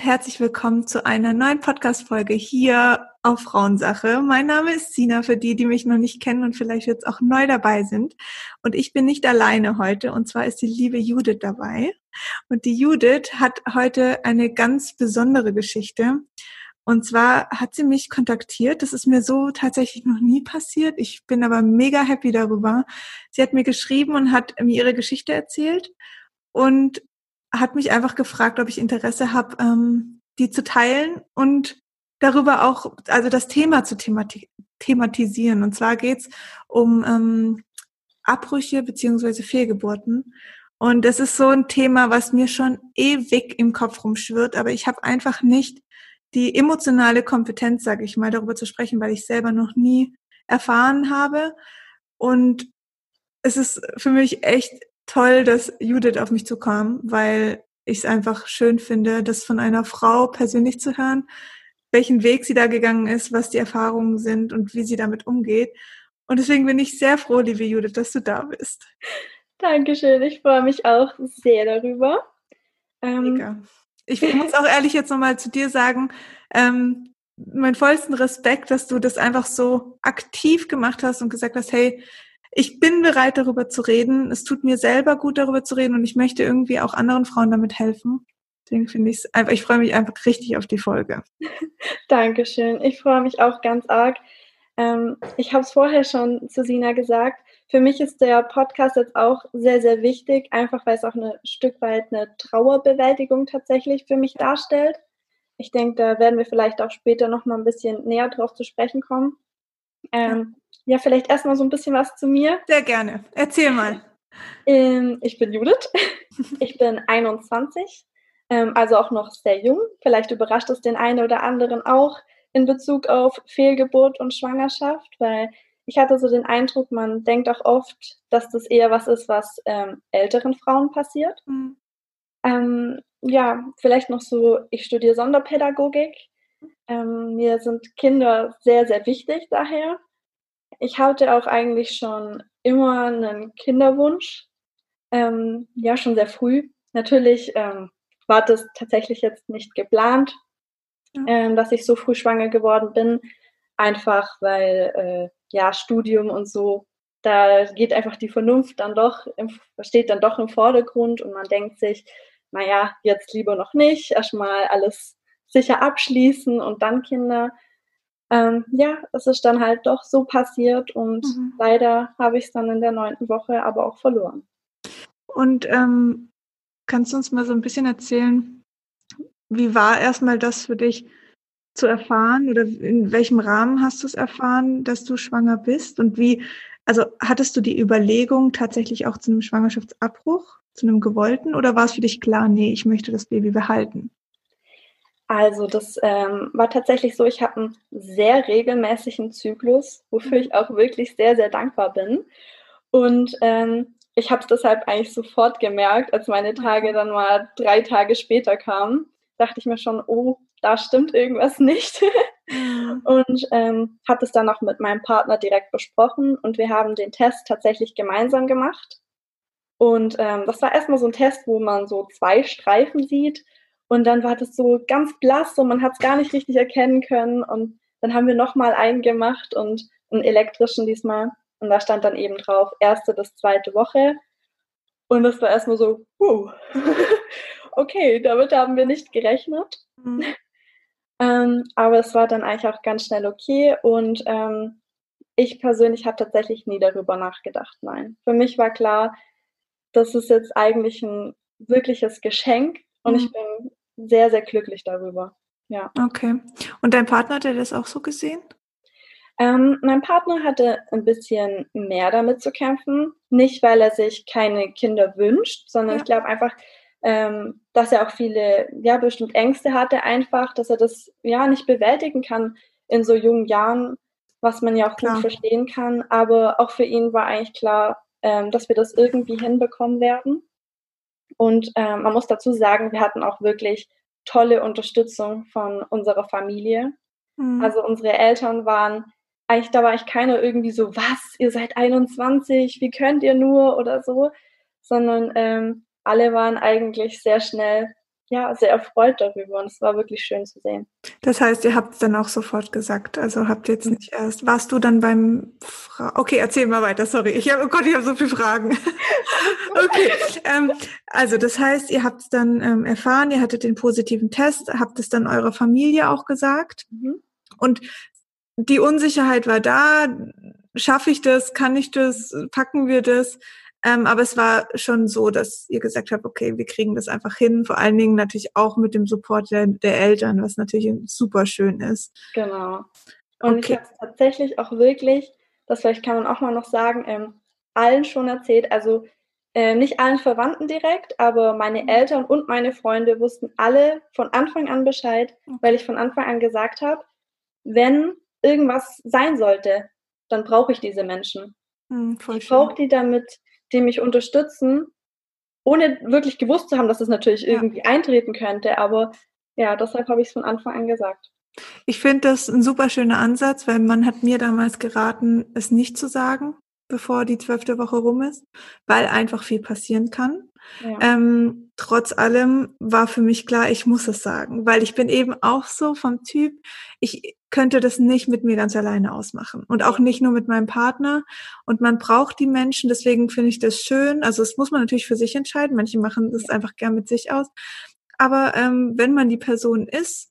Und herzlich willkommen zu einer neuen Podcast-Folge hier auf Frauensache. Mein Name ist Sina, für die, die mich noch nicht kennen und vielleicht jetzt auch neu dabei sind. Und ich bin nicht alleine heute. Und zwar ist die liebe Judith dabei. Und die Judith hat heute eine ganz besondere Geschichte. Und zwar hat sie mich kontaktiert. Das ist mir so tatsächlich noch nie passiert. Ich bin aber mega happy darüber. Sie hat mir geschrieben und hat mir ihre Geschichte erzählt. Und hat mich einfach gefragt, ob ich Interesse habe, ähm, die zu teilen und darüber auch, also das Thema zu themati thematisieren. Und zwar geht's um ähm, Abbrüche beziehungsweise Fehlgeburten. Und das ist so ein Thema, was mir schon ewig im Kopf rumschwirrt, aber ich habe einfach nicht die emotionale Kompetenz, sage ich mal, darüber zu sprechen, weil ich selber noch nie erfahren habe. Und es ist für mich echt toll, dass Judith auf mich zukam, weil ich es einfach schön finde, das von einer Frau persönlich zu hören, welchen Weg sie da gegangen ist, was die Erfahrungen sind und wie sie damit umgeht. Und deswegen bin ich sehr froh, liebe Judith, dass du da bist. Dankeschön, ich freue mich auch sehr darüber. Ähm. Ich muss auch ehrlich jetzt nochmal zu dir sagen, ähm, mein vollsten Respekt, dass du das einfach so aktiv gemacht hast und gesagt hast, hey, ich bin bereit, darüber zu reden. Es tut mir selber gut, darüber zu reden und ich möchte irgendwie auch anderen Frauen damit helfen. Deswegen finde ich es einfach, ich freue mich einfach richtig auf die Folge. Dankeschön. Ich freue mich auch ganz arg. Ähm, ich habe es vorher schon zu Sina gesagt. Für mich ist der Podcast jetzt auch sehr, sehr wichtig, einfach weil es auch ein Stück weit eine Trauerbewältigung tatsächlich für mich darstellt. Ich denke, da werden wir vielleicht auch später noch mal ein bisschen näher drauf zu sprechen kommen. Ähm, ja, vielleicht erstmal so ein bisschen was zu mir. Sehr gerne. Erzähl mal. Ähm, ich bin Judith. Ich bin 21, ähm, also auch noch sehr jung. Vielleicht überrascht es den einen oder anderen auch in Bezug auf Fehlgeburt und Schwangerschaft, weil ich hatte so den Eindruck, man denkt auch oft, dass das eher was ist, was ähm, älteren Frauen passiert. Mhm. Ähm, ja, vielleicht noch so, ich studiere Sonderpädagogik. Ähm, mir sind Kinder sehr, sehr wichtig daher. Ich hatte auch eigentlich schon immer einen Kinderwunsch, ähm, ja, schon sehr früh. Natürlich ähm, war das tatsächlich jetzt nicht geplant, ja. ähm, dass ich so früh schwanger geworden bin, einfach weil, äh, ja, Studium und so, da geht einfach die Vernunft dann doch, im, steht dann doch im Vordergrund und man denkt sich, naja, jetzt lieber noch nicht, erstmal alles sicher abschließen und dann Kinder ähm, ja, es ist dann halt doch so passiert und mhm. leider habe ich es dann in der neunten Woche aber auch verloren. Und ähm, kannst du uns mal so ein bisschen erzählen, wie war erstmal das für dich zu erfahren oder in welchem Rahmen hast du es erfahren, dass du schwanger bist und wie, also hattest du die Überlegung tatsächlich auch zu einem Schwangerschaftsabbruch, zu einem gewollten oder war es für dich klar, nee, ich möchte das Baby behalten? Also das ähm, war tatsächlich so, ich habe einen sehr regelmäßigen Zyklus, wofür ich auch wirklich sehr, sehr dankbar bin. Und ähm, ich habe es deshalb eigentlich sofort gemerkt, als meine Tage dann mal drei Tage später kamen, dachte ich mir schon, oh, da stimmt irgendwas nicht. Mhm. und ähm, habe es dann auch mit meinem Partner direkt besprochen und wir haben den Test tatsächlich gemeinsam gemacht. Und ähm, das war erstmal so ein Test, wo man so zwei Streifen sieht und dann war das so ganz blass und man hat es gar nicht richtig erkennen können. Und dann haben wir nochmal einen gemacht und einen elektrischen diesmal. Und da stand dann eben drauf, erste bis zweite Woche. Und das war erstmal so, uh, okay, damit haben wir nicht gerechnet. Mhm. ähm, aber es war dann eigentlich auch ganz schnell okay. Und ähm, ich persönlich habe tatsächlich nie darüber nachgedacht, nein. Für mich war klar, das ist jetzt eigentlich ein wirkliches Geschenk und mhm. ich bin sehr, sehr glücklich darüber. Ja. Okay. Und dein Partner hat er das auch so gesehen? Ähm, mein Partner hatte ein bisschen mehr damit zu kämpfen. Nicht, weil er sich keine Kinder wünscht, sondern ja. ich glaube einfach, ähm, dass er auch viele, ja, bestimmt Ängste hatte, einfach, dass er das ja nicht bewältigen kann in so jungen Jahren, was man ja auch klar. gut verstehen kann. Aber auch für ihn war eigentlich klar, ähm, dass wir das irgendwie hinbekommen werden. Und äh, man muss dazu sagen, wir hatten auch wirklich tolle Unterstützung von unserer Familie. Mhm. Also unsere Eltern waren, eigentlich, da war ich keiner irgendwie so, was, ihr seid 21, wie könnt ihr nur oder so, sondern ähm, alle waren eigentlich sehr schnell ja, sehr erfreut darüber und es war wirklich schön zu sehen. Das heißt, ihr habt es dann auch sofort gesagt, also habt jetzt mhm. nicht erst, warst du dann beim, Fra okay, erzähl mal weiter, sorry, ich habe, oh Gott, ich habe so viele Fragen. okay, ähm, also das heißt, ihr habt es dann ähm, erfahren, ihr hattet den positiven Test, habt es dann eurer Familie auch gesagt mhm. und die Unsicherheit war da, schaffe ich das, kann ich das, packen wir das? Ähm, aber es war schon so, dass ihr gesagt habt, okay, wir kriegen das einfach hin. Vor allen Dingen natürlich auch mit dem Support der, der Eltern, was natürlich super schön ist. Genau. Und okay. ich habe tatsächlich auch wirklich, das vielleicht kann man auch mal noch sagen, ähm, allen schon erzählt. Also äh, nicht allen Verwandten direkt, aber meine mhm. Eltern und meine Freunde wussten alle von Anfang an Bescheid, weil ich von Anfang an gesagt habe, wenn irgendwas sein sollte, dann brauche ich diese Menschen. Mhm, ich brauche die damit die mich unterstützen, ohne wirklich gewusst zu haben, dass es das natürlich ja. irgendwie eintreten könnte. Aber ja, deshalb habe ich es von Anfang an gesagt. Ich finde das ein super schöner Ansatz, weil man hat mir damals geraten, es nicht zu sagen, bevor die zwölfte Woche rum ist, weil einfach viel passieren kann. Ja. Ähm, trotz allem war für mich klar, ich muss es sagen, weil ich bin eben auch so vom Typ, ich könnte das nicht mit mir ganz alleine ausmachen und auch nicht nur mit meinem Partner. Und man braucht die Menschen, deswegen finde ich das schön. Also das muss man natürlich für sich entscheiden. Manche machen das einfach gern mit sich aus. Aber ähm, wenn man die Person ist,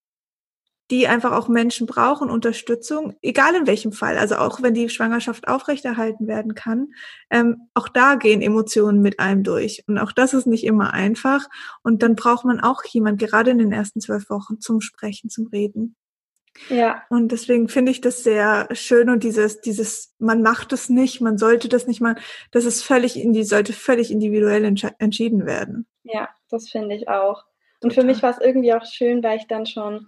die einfach auch Menschen brauchen, Unterstützung, egal in welchem Fall, also auch wenn die Schwangerschaft aufrechterhalten werden kann, ähm, auch da gehen Emotionen mit einem durch. Und auch das ist nicht immer einfach. Und dann braucht man auch jemand, gerade in den ersten zwölf Wochen, zum Sprechen, zum Reden. Ja. Und deswegen finde ich das sehr schön und dieses, dieses, man macht es nicht, man sollte das nicht machen, das ist völlig in die, sollte völlig individuell entschieden werden. Ja, das finde ich auch. Und Total. für mich war es irgendwie auch schön, weil ich dann schon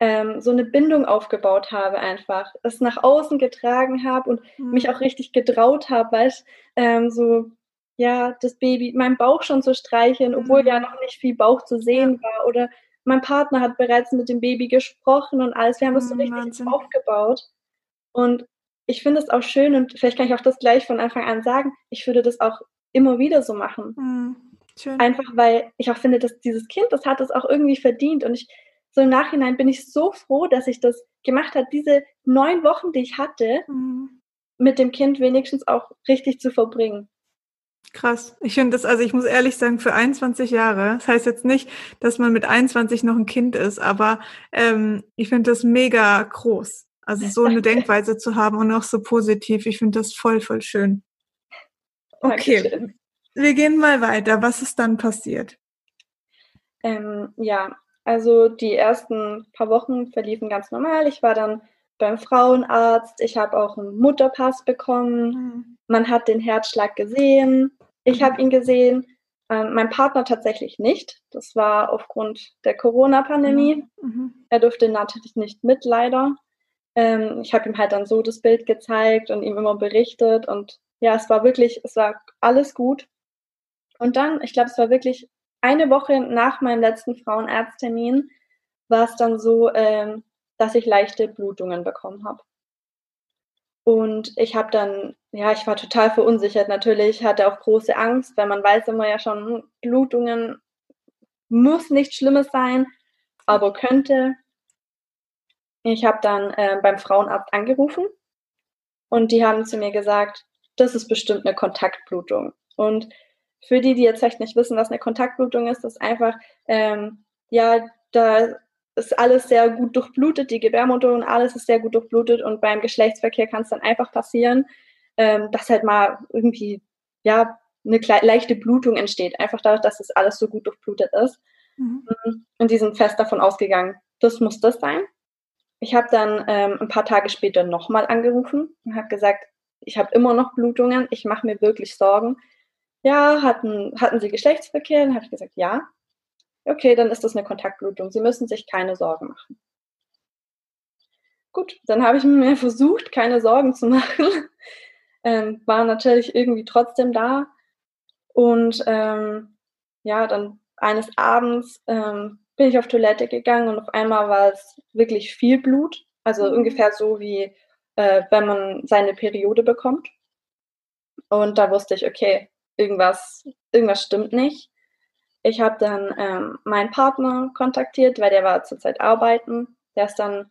ähm, so eine Bindung aufgebaut habe einfach, es nach außen getragen habe und mhm. mich auch richtig getraut habe, weil ich ähm, so ja das Baby, meinen Bauch schon zu streicheln, obwohl mhm. ja noch nicht viel Bauch zu sehen war oder mein Partner hat bereits mit dem Baby gesprochen und alles. Wir haben das so mhm, richtig Wahnsinn. aufgebaut. Und ich finde es auch schön und vielleicht kann ich auch das gleich von Anfang an sagen, ich würde das auch immer wieder so machen. Mhm, Einfach weil ich auch finde, dass dieses Kind, das hat es auch irgendwie verdient. Und ich so im Nachhinein bin ich so froh, dass ich das gemacht habe, diese neun Wochen, die ich hatte, mhm. mit dem Kind wenigstens auch richtig zu verbringen. Krass. Ich finde das, also ich muss ehrlich sagen, für 21 Jahre, das heißt jetzt nicht, dass man mit 21 noch ein Kind ist, aber ähm, ich finde das mega groß. Also so eine Denkweise zu haben und auch so positiv, ich finde das voll, voll schön. Okay, Dankeschön. wir gehen mal weiter. Was ist dann passiert? Ähm, ja, also die ersten paar Wochen verliefen ganz normal. Ich war dann beim Frauenarzt. Ich habe auch einen Mutterpass bekommen. Mhm. Man hat den Herzschlag gesehen. Ich habe ihn gesehen. Ähm, mein Partner tatsächlich nicht. Das war aufgrund der Corona-Pandemie. Mhm. mhm. Er durfte natürlich nicht mit, leider. Ähm, ich habe ihm halt dann so das Bild gezeigt und ihm immer berichtet. Und ja, es war wirklich, es war alles gut. Und dann, ich glaube, es war wirklich eine Woche nach meinem letzten Frauenarzttermin war es dann so, ähm, dass ich leichte Blutungen bekommen habe. Und ich habe dann, ja, ich war total verunsichert natürlich, hatte auch große Angst, weil man weiß immer ja schon, hm, Blutungen muss nichts Schlimmes sein, aber könnte. Ich habe dann äh, beim Frauenarzt angerufen und die haben zu mir gesagt, das ist bestimmt eine Kontaktblutung. Und für die, die jetzt vielleicht nicht wissen, was eine Kontaktblutung ist, ist einfach, ähm, ja, da ist alles sehr gut durchblutet, die Gebärmutter und alles ist sehr gut durchblutet und beim Geschlechtsverkehr kann es dann einfach passieren, ähm, dass halt mal irgendwie, ja, eine leichte Blutung entsteht, einfach dadurch, dass das alles so gut durchblutet ist. Mhm. Und die sind fest davon ausgegangen, das muss das sein. Ich habe dann ähm, ein paar Tage später nochmal angerufen und habe gesagt, ich habe immer noch Blutungen, ich mache mir wirklich Sorgen ja, hatten, hatten Sie Geschlechtsverkehr? Dann habe ich gesagt, ja. Okay, dann ist das eine Kontaktblutung. Sie müssen sich keine Sorgen machen. Gut, dann habe ich mir versucht, keine Sorgen zu machen. Ähm, war natürlich irgendwie trotzdem da. Und ähm, ja, dann eines Abends ähm, bin ich auf Toilette gegangen und auf einmal war es wirklich viel Blut. Also mhm. ungefähr so wie äh, wenn man seine Periode bekommt. Und da wusste ich, okay, irgendwas, irgendwas stimmt nicht. ich habe dann ähm, meinen Partner kontaktiert, weil der war zurzeit arbeiten. Der ist dann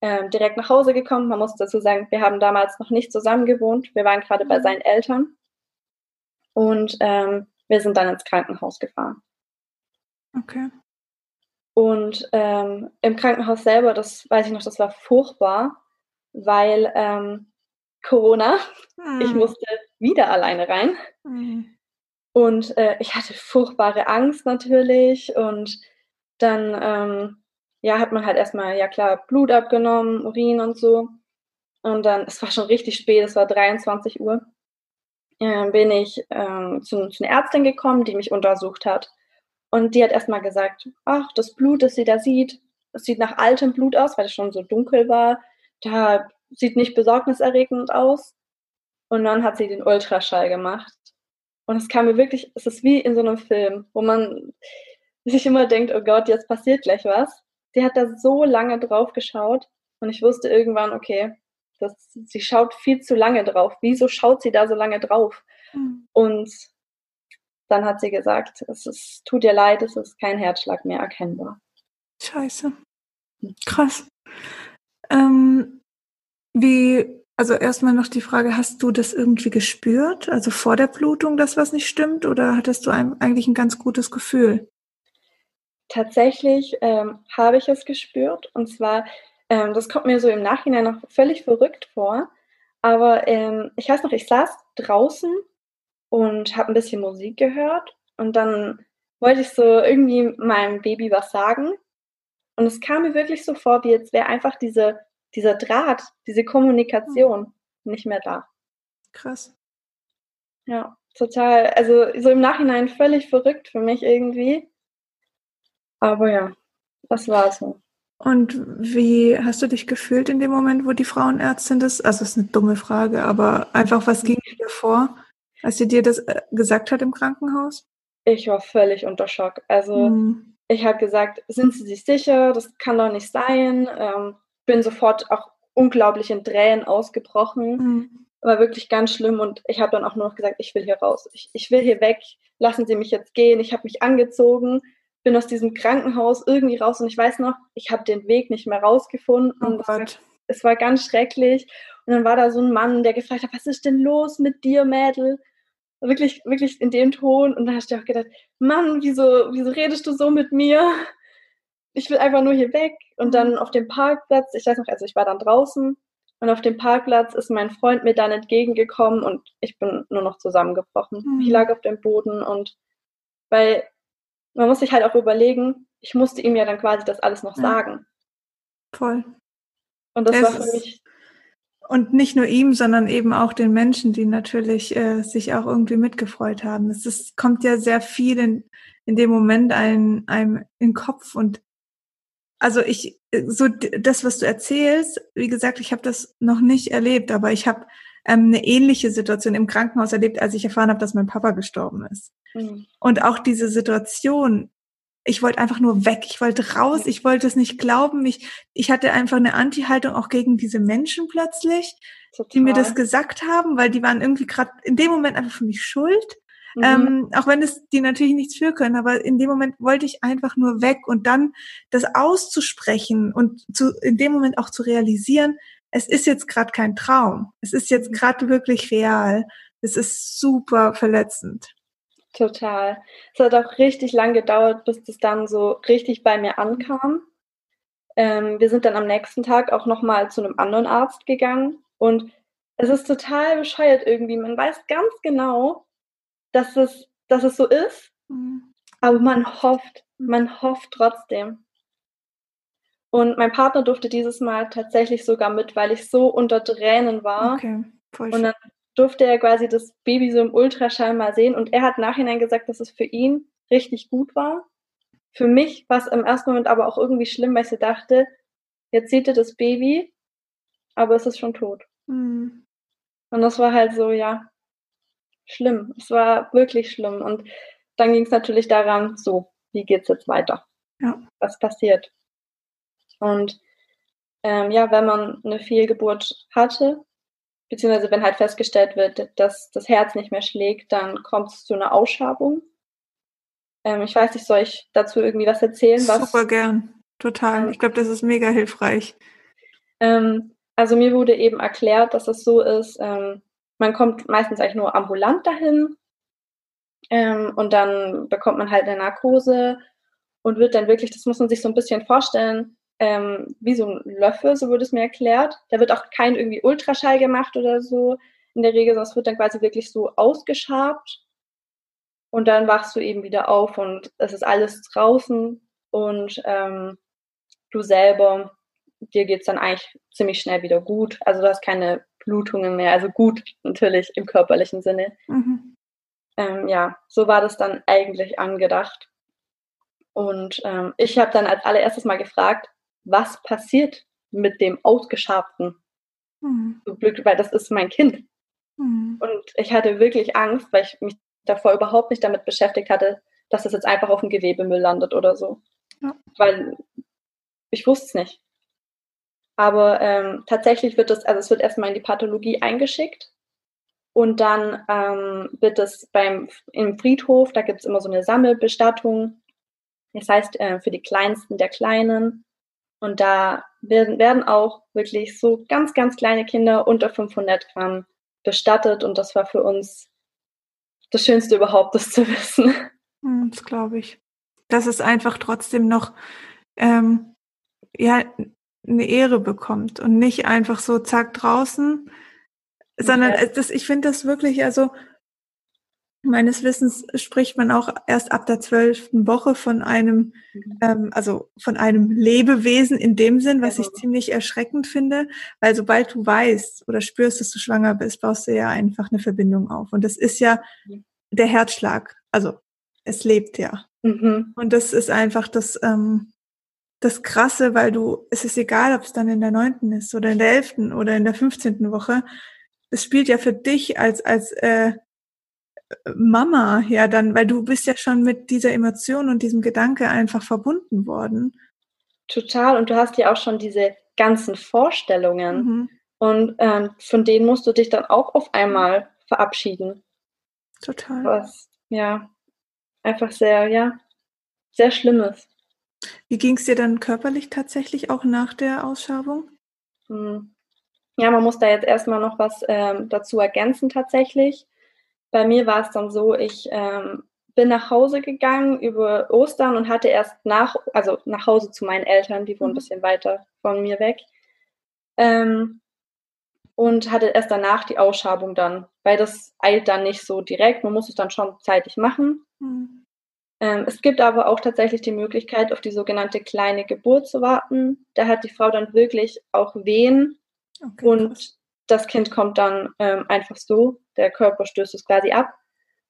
ähm, direkt nach Hause gekommen. Man muss dazu sagen, wir haben damals noch nicht zusammen gewohnt. Wir waren gerade bei mhm. seinen Eltern. Und ähm, wir sind dann ins Krankenhaus gefahren. Okay. Und ähm, im Krankenhaus selber, das weiß ich noch, das war furchtbar, weil ähm, Corona, mhm. ich musste wieder alleine rein. Mhm. Und äh, ich hatte furchtbare Angst natürlich. Und dann ähm, ja, hat man halt erstmal, ja klar, Blut abgenommen, Urin und so. Und dann, es war schon richtig spät, es war 23 Uhr, äh, bin ich ähm, zu, zu einer Ärztin gekommen, die mich untersucht hat. Und die hat erstmal gesagt, ach, das Blut, das sie da sieht, es sieht nach altem Blut aus, weil es schon so dunkel war. Da sieht nicht besorgniserregend aus. Und dann hat sie den Ultraschall gemacht. Und es kam mir wirklich, es ist wie in so einem Film, wo man sich immer denkt, oh Gott, jetzt passiert gleich was. Die hat da so lange drauf geschaut und ich wusste irgendwann, okay, das, sie schaut viel zu lange drauf. Wieso schaut sie da so lange drauf? Mhm. Und dann hat sie gesagt, es ist, tut ihr leid, es ist kein Herzschlag mehr erkennbar. Scheiße. Krass. Ähm, wie, also erstmal noch die Frage, hast du das irgendwie gespürt? Also vor der Blutung, dass was nicht stimmt? Oder hattest du ein, eigentlich ein ganz gutes Gefühl? Tatsächlich ähm, habe ich es gespürt. Und zwar, ähm, das kommt mir so im Nachhinein noch völlig verrückt vor. Aber ähm, ich weiß noch, ich saß draußen und habe ein bisschen Musik gehört und dann wollte ich so irgendwie meinem Baby was sagen und es kam mir wirklich so vor, wie jetzt wäre einfach diese, dieser Draht, diese Kommunikation nicht mehr da. Krass. Ja, total, also so im Nachhinein völlig verrückt für mich irgendwie. Aber ja, das war so. Und wie hast du dich gefühlt in dem Moment, wo die Frauenärztin das, also das ist eine dumme Frage, aber einfach, was ging dir vor? Als sie dir das äh, gesagt hat im Krankenhaus? Ich war völlig unter Schock. Also mhm. ich habe gesagt, sind Sie sich sicher? Das kann doch nicht sein. Ähm, bin sofort auch unglaublich in Tränen ausgebrochen. Mhm. War wirklich ganz schlimm und ich habe dann auch nur noch gesagt, ich will hier raus. Ich, ich will hier weg. Lassen Sie mich jetzt gehen. Ich habe mich angezogen, bin aus diesem Krankenhaus irgendwie raus und ich weiß noch, ich habe den Weg nicht mehr rausgefunden. Oh es, war, es war ganz schrecklich. Und dann war da so ein Mann, der gefragt hat, was ist denn los mit dir, Mädel? wirklich, wirklich in dem Ton. Und da hast du auch gedacht, Mann, wieso, wieso redest du so mit mir? Ich will einfach nur hier weg. Und dann mhm. auf dem Parkplatz, ich weiß noch, also ich war dann draußen und auf dem Parkplatz ist mein Freund mir dann entgegengekommen und ich bin nur noch zusammengebrochen. Mhm. Ich lag auf dem Boden und weil man muss sich halt auch überlegen, ich musste ihm ja dann quasi das alles noch ja. sagen. Voll. Und das es war für mich und nicht nur ihm, sondern eben auch den Menschen, die natürlich äh, sich auch irgendwie mitgefreut haben. Es ist, kommt ja sehr viel in, in dem Moment einem, einem in den Kopf und also ich, so das, was du erzählst, wie gesagt, ich habe das noch nicht erlebt, aber ich habe ähm, eine ähnliche Situation im Krankenhaus erlebt, als ich erfahren habe, dass mein Papa gestorben ist. Mhm. Und auch diese Situation, ich wollte einfach nur weg, ich wollte raus, ich wollte es nicht glauben. Ich, ich hatte einfach eine Anti-Haltung auch gegen diese Menschen plötzlich, Total. die mir das gesagt haben, weil die waren irgendwie gerade in dem Moment einfach für mich schuld. Mhm. Ähm, auch wenn es die natürlich nichts für können, aber in dem Moment wollte ich einfach nur weg und dann das auszusprechen und zu, in dem Moment auch zu realisieren, es ist jetzt gerade kein Traum, es ist jetzt gerade wirklich real, es ist super verletzend. Total. Es hat auch richtig lang gedauert, bis das dann so richtig bei mir ankam. Ähm, wir sind dann am nächsten Tag auch nochmal zu einem anderen Arzt gegangen und es ist total bescheuert irgendwie. Man weiß ganz genau, dass es, dass es so ist, mhm. aber man hofft, man hofft trotzdem. Und mein Partner durfte dieses Mal tatsächlich sogar mit, weil ich so unter Tränen war. Okay, voll und dann durfte er quasi das Baby so im Ultraschall mal sehen und er hat nachhinein gesagt, dass es für ihn richtig gut war. Für mich war es im ersten Moment aber auch irgendwie schlimm, weil ich so dachte, jetzt sieht er das Baby, aber es ist schon tot. Mhm. Und das war halt so, ja, schlimm. Es war wirklich schlimm. Und dann ging es natürlich daran, so, wie geht's jetzt weiter? Ja. Was passiert? Und ähm, ja, wenn man eine Fehlgeburt hatte, beziehungsweise wenn halt festgestellt wird, dass das Herz nicht mehr schlägt, dann kommt es zu einer Ausschabung. Ähm, ich weiß nicht, soll ich dazu irgendwie was erzählen? Was, Super gern, total. Ich glaube, das ist mega hilfreich. Ähm, also mir wurde eben erklärt, dass es so ist, ähm, man kommt meistens eigentlich nur ambulant dahin ähm, und dann bekommt man halt eine Narkose und wird dann wirklich, das muss man sich so ein bisschen vorstellen, ähm, wie so ein Löffel, so wurde es mir erklärt. Da wird auch kein irgendwie Ultraschall gemacht oder so in der Regel, sondern es wird dann quasi wirklich so ausgeschabt und dann wachst du eben wieder auf und es ist alles draußen und ähm, du selber, dir geht es dann eigentlich ziemlich schnell wieder gut. Also du hast keine Blutungen mehr, also gut natürlich im körperlichen Sinne. Mhm. Ähm, ja, so war das dann eigentlich angedacht. Und ähm, ich habe dann als allererstes mal gefragt, was passiert mit dem Ausgeschabten? Mhm. Weil das ist mein Kind. Mhm. Und ich hatte wirklich Angst, weil ich mich davor überhaupt nicht damit beschäftigt hatte, dass das jetzt einfach auf dem Gewebemüll landet oder so. Ja. Weil ich wusste es nicht. Aber ähm, tatsächlich wird es, also es wird erstmal in die Pathologie eingeschickt und dann ähm, wird es beim im Friedhof, da gibt es immer so eine Sammelbestattung. Das heißt, äh, für die Kleinsten der Kleinen und da werden, werden auch wirklich so ganz, ganz kleine Kinder unter 500 Gramm bestattet. Und das war für uns das Schönste überhaupt, das zu wissen. Hm, das glaube ich. Dass es einfach trotzdem noch ähm, ja, eine Ehre bekommt und nicht einfach so zack draußen, sondern ja. das, ich finde das wirklich, also Meines Wissens spricht man auch erst ab der zwölften Woche von einem, mhm. ähm, also von einem Lebewesen in dem Sinn, was ich ziemlich erschreckend finde, weil sobald du weißt oder spürst, dass du schwanger bist, baust du ja einfach eine Verbindung auf. Und das ist ja der Herzschlag. Also es lebt ja. Mhm. Und das ist einfach das, ähm, das Krasse, weil du, es ist egal, ob es dann in der neunten ist oder in der elften oder in der fünfzehnten Woche. Es spielt ja für dich als, als äh, Mama ja dann, weil du bist ja schon mit dieser Emotion und diesem Gedanke einfach verbunden worden. Total. Und du hast ja auch schon diese ganzen Vorstellungen. Mhm. Und ähm, von denen musst du dich dann auch auf einmal verabschieden. Total. Was, ja, einfach sehr, ja, sehr Schlimmes. Wie ging es dir dann körperlich tatsächlich auch nach der Ausschabung? Hm. Ja, man muss da jetzt erstmal noch was ähm, dazu ergänzen tatsächlich. Bei mir war es dann so, ich ähm, bin nach Hause gegangen über Ostern und hatte erst nach, also nach Hause zu meinen Eltern, die wohnen ein mhm. bisschen weiter von mir weg. Ähm, und hatte erst danach die Ausschabung dann, weil das eilt dann nicht so direkt, man muss es dann schon zeitig machen. Mhm. Ähm, es gibt aber auch tatsächlich die Möglichkeit, auf die sogenannte kleine Geburt zu warten. Da hat die Frau dann wirklich auch Wehen okay, und krass das Kind kommt dann ähm, einfach so, der Körper stößt es quasi ab.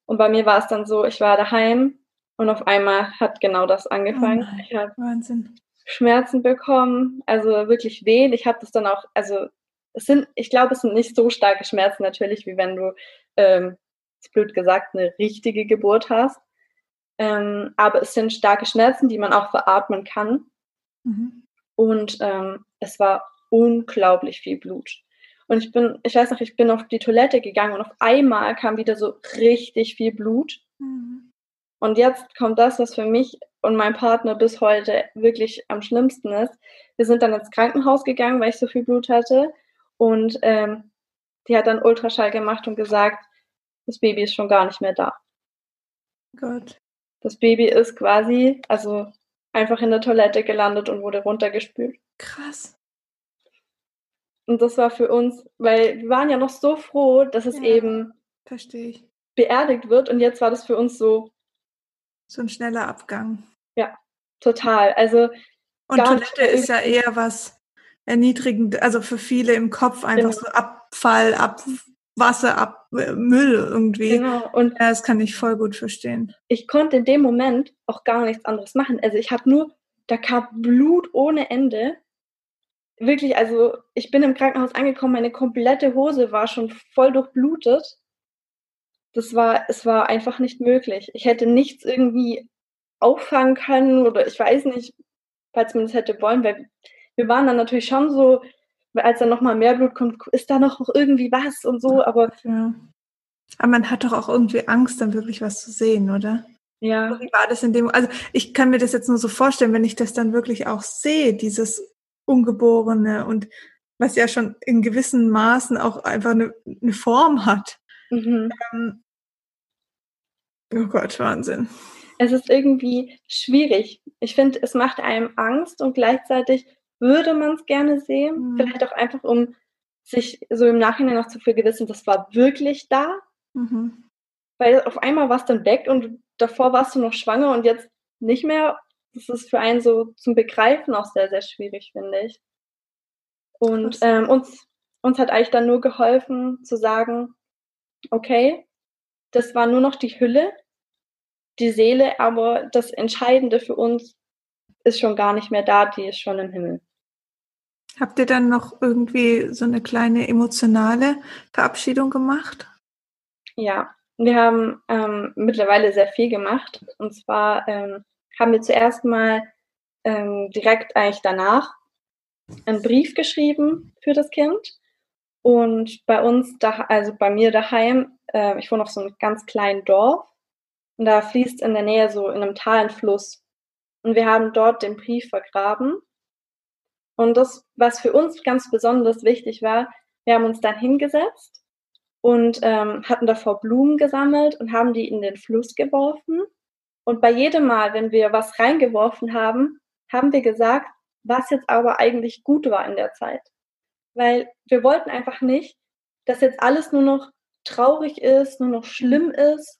Und bei mir war es dann so, ich war daheim und auf einmal hat genau das angefangen. Oh ich habe Schmerzen bekommen, also wirklich wehen. Ich habe das dann auch, also es sind, ich glaube, es sind nicht so starke Schmerzen natürlich, wie wenn du, ähm, blöd gesagt, eine richtige Geburt hast. Ähm, aber es sind starke Schmerzen, die man auch veratmen kann. Mhm. Und ähm, es war unglaublich viel Blut. Und ich bin, ich weiß noch, ich bin auf die Toilette gegangen und auf einmal kam wieder so richtig viel Blut. Mhm. Und jetzt kommt das, was für mich und mein Partner bis heute wirklich am schlimmsten ist. Wir sind dann ins Krankenhaus gegangen, weil ich so viel Blut hatte. Und ähm, die hat dann Ultraschall gemacht und gesagt, das Baby ist schon gar nicht mehr da. Gott. Das Baby ist quasi, also einfach in der Toilette gelandet und wurde runtergespült. Krass. Und das war für uns, weil wir waren ja noch so froh, dass es ja, eben beerdigt wird. Und jetzt war das für uns so. So ein schneller Abgang. Ja, total. Also. Und Toilette ist ja eher was erniedrigend, also für viele im Kopf einfach genau. so Abfall, Abwasser, Ab Müll irgendwie. Genau. Und ja, das kann ich voll gut verstehen. Ich konnte in dem Moment auch gar nichts anderes machen. Also ich habe nur, da kam Blut ohne Ende wirklich, also ich bin im Krankenhaus angekommen, meine komplette Hose war schon voll durchblutet. Das war, es war einfach nicht möglich. Ich hätte nichts irgendwie auffangen können oder ich weiß nicht, falls man das hätte wollen, weil wir waren dann natürlich schon so, als dann nochmal mehr Blut kommt, ist da noch irgendwie was und so, aber. Ja. Aber man hat doch auch irgendwie Angst, dann wirklich was zu sehen, oder? Ja. Wie war das in dem, also ich kann mir das jetzt nur so vorstellen, wenn ich das dann wirklich auch sehe, dieses Ungeborene und was ja schon in gewissen Maßen auch einfach eine, eine Form hat. Mhm. Ähm, oh Gott, Wahnsinn. Es ist irgendwie schwierig. Ich finde, es macht einem Angst und gleichzeitig würde man es gerne sehen. Mhm. Vielleicht auch einfach, um sich so im Nachhinein noch zu vergewissen, das war wirklich da. Mhm. Weil auf einmal war es dann weg und davor warst du noch schwanger und jetzt nicht mehr. Das ist für einen so zum Begreifen auch sehr, sehr schwierig, finde ich. Und ähm, uns, uns hat eigentlich dann nur geholfen zu sagen, okay, das war nur noch die Hülle, die Seele, aber das Entscheidende für uns ist schon gar nicht mehr da, die ist schon im Himmel. Habt ihr dann noch irgendwie so eine kleine emotionale Verabschiedung gemacht? Ja, wir haben ähm, mittlerweile sehr viel gemacht. Und zwar ähm, haben wir zuerst mal ähm, direkt eigentlich danach einen Brief geschrieben für das Kind. Und bei uns, da, also bei mir daheim, äh, ich wohne auf so einem ganz kleinen Dorf. Und da fließt in der Nähe so in einem Tal ein Fluss. Und wir haben dort den Brief vergraben. Und das, was für uns ganz besonders wichtig war, wir haben uns dann hingesetzt und ähm, hatten davor Blumen gesammelt und haben die in den Fluss geworfen. Und bei jedem Mal, wenn wir was reingeworfen haben, haben wir gesagt, was jetzt aber eigentlich gut war in der Zeit. Weil wir wollten einfach nicht, dass jetzt alles nur noch traurig ist, nur noch schlimm ist,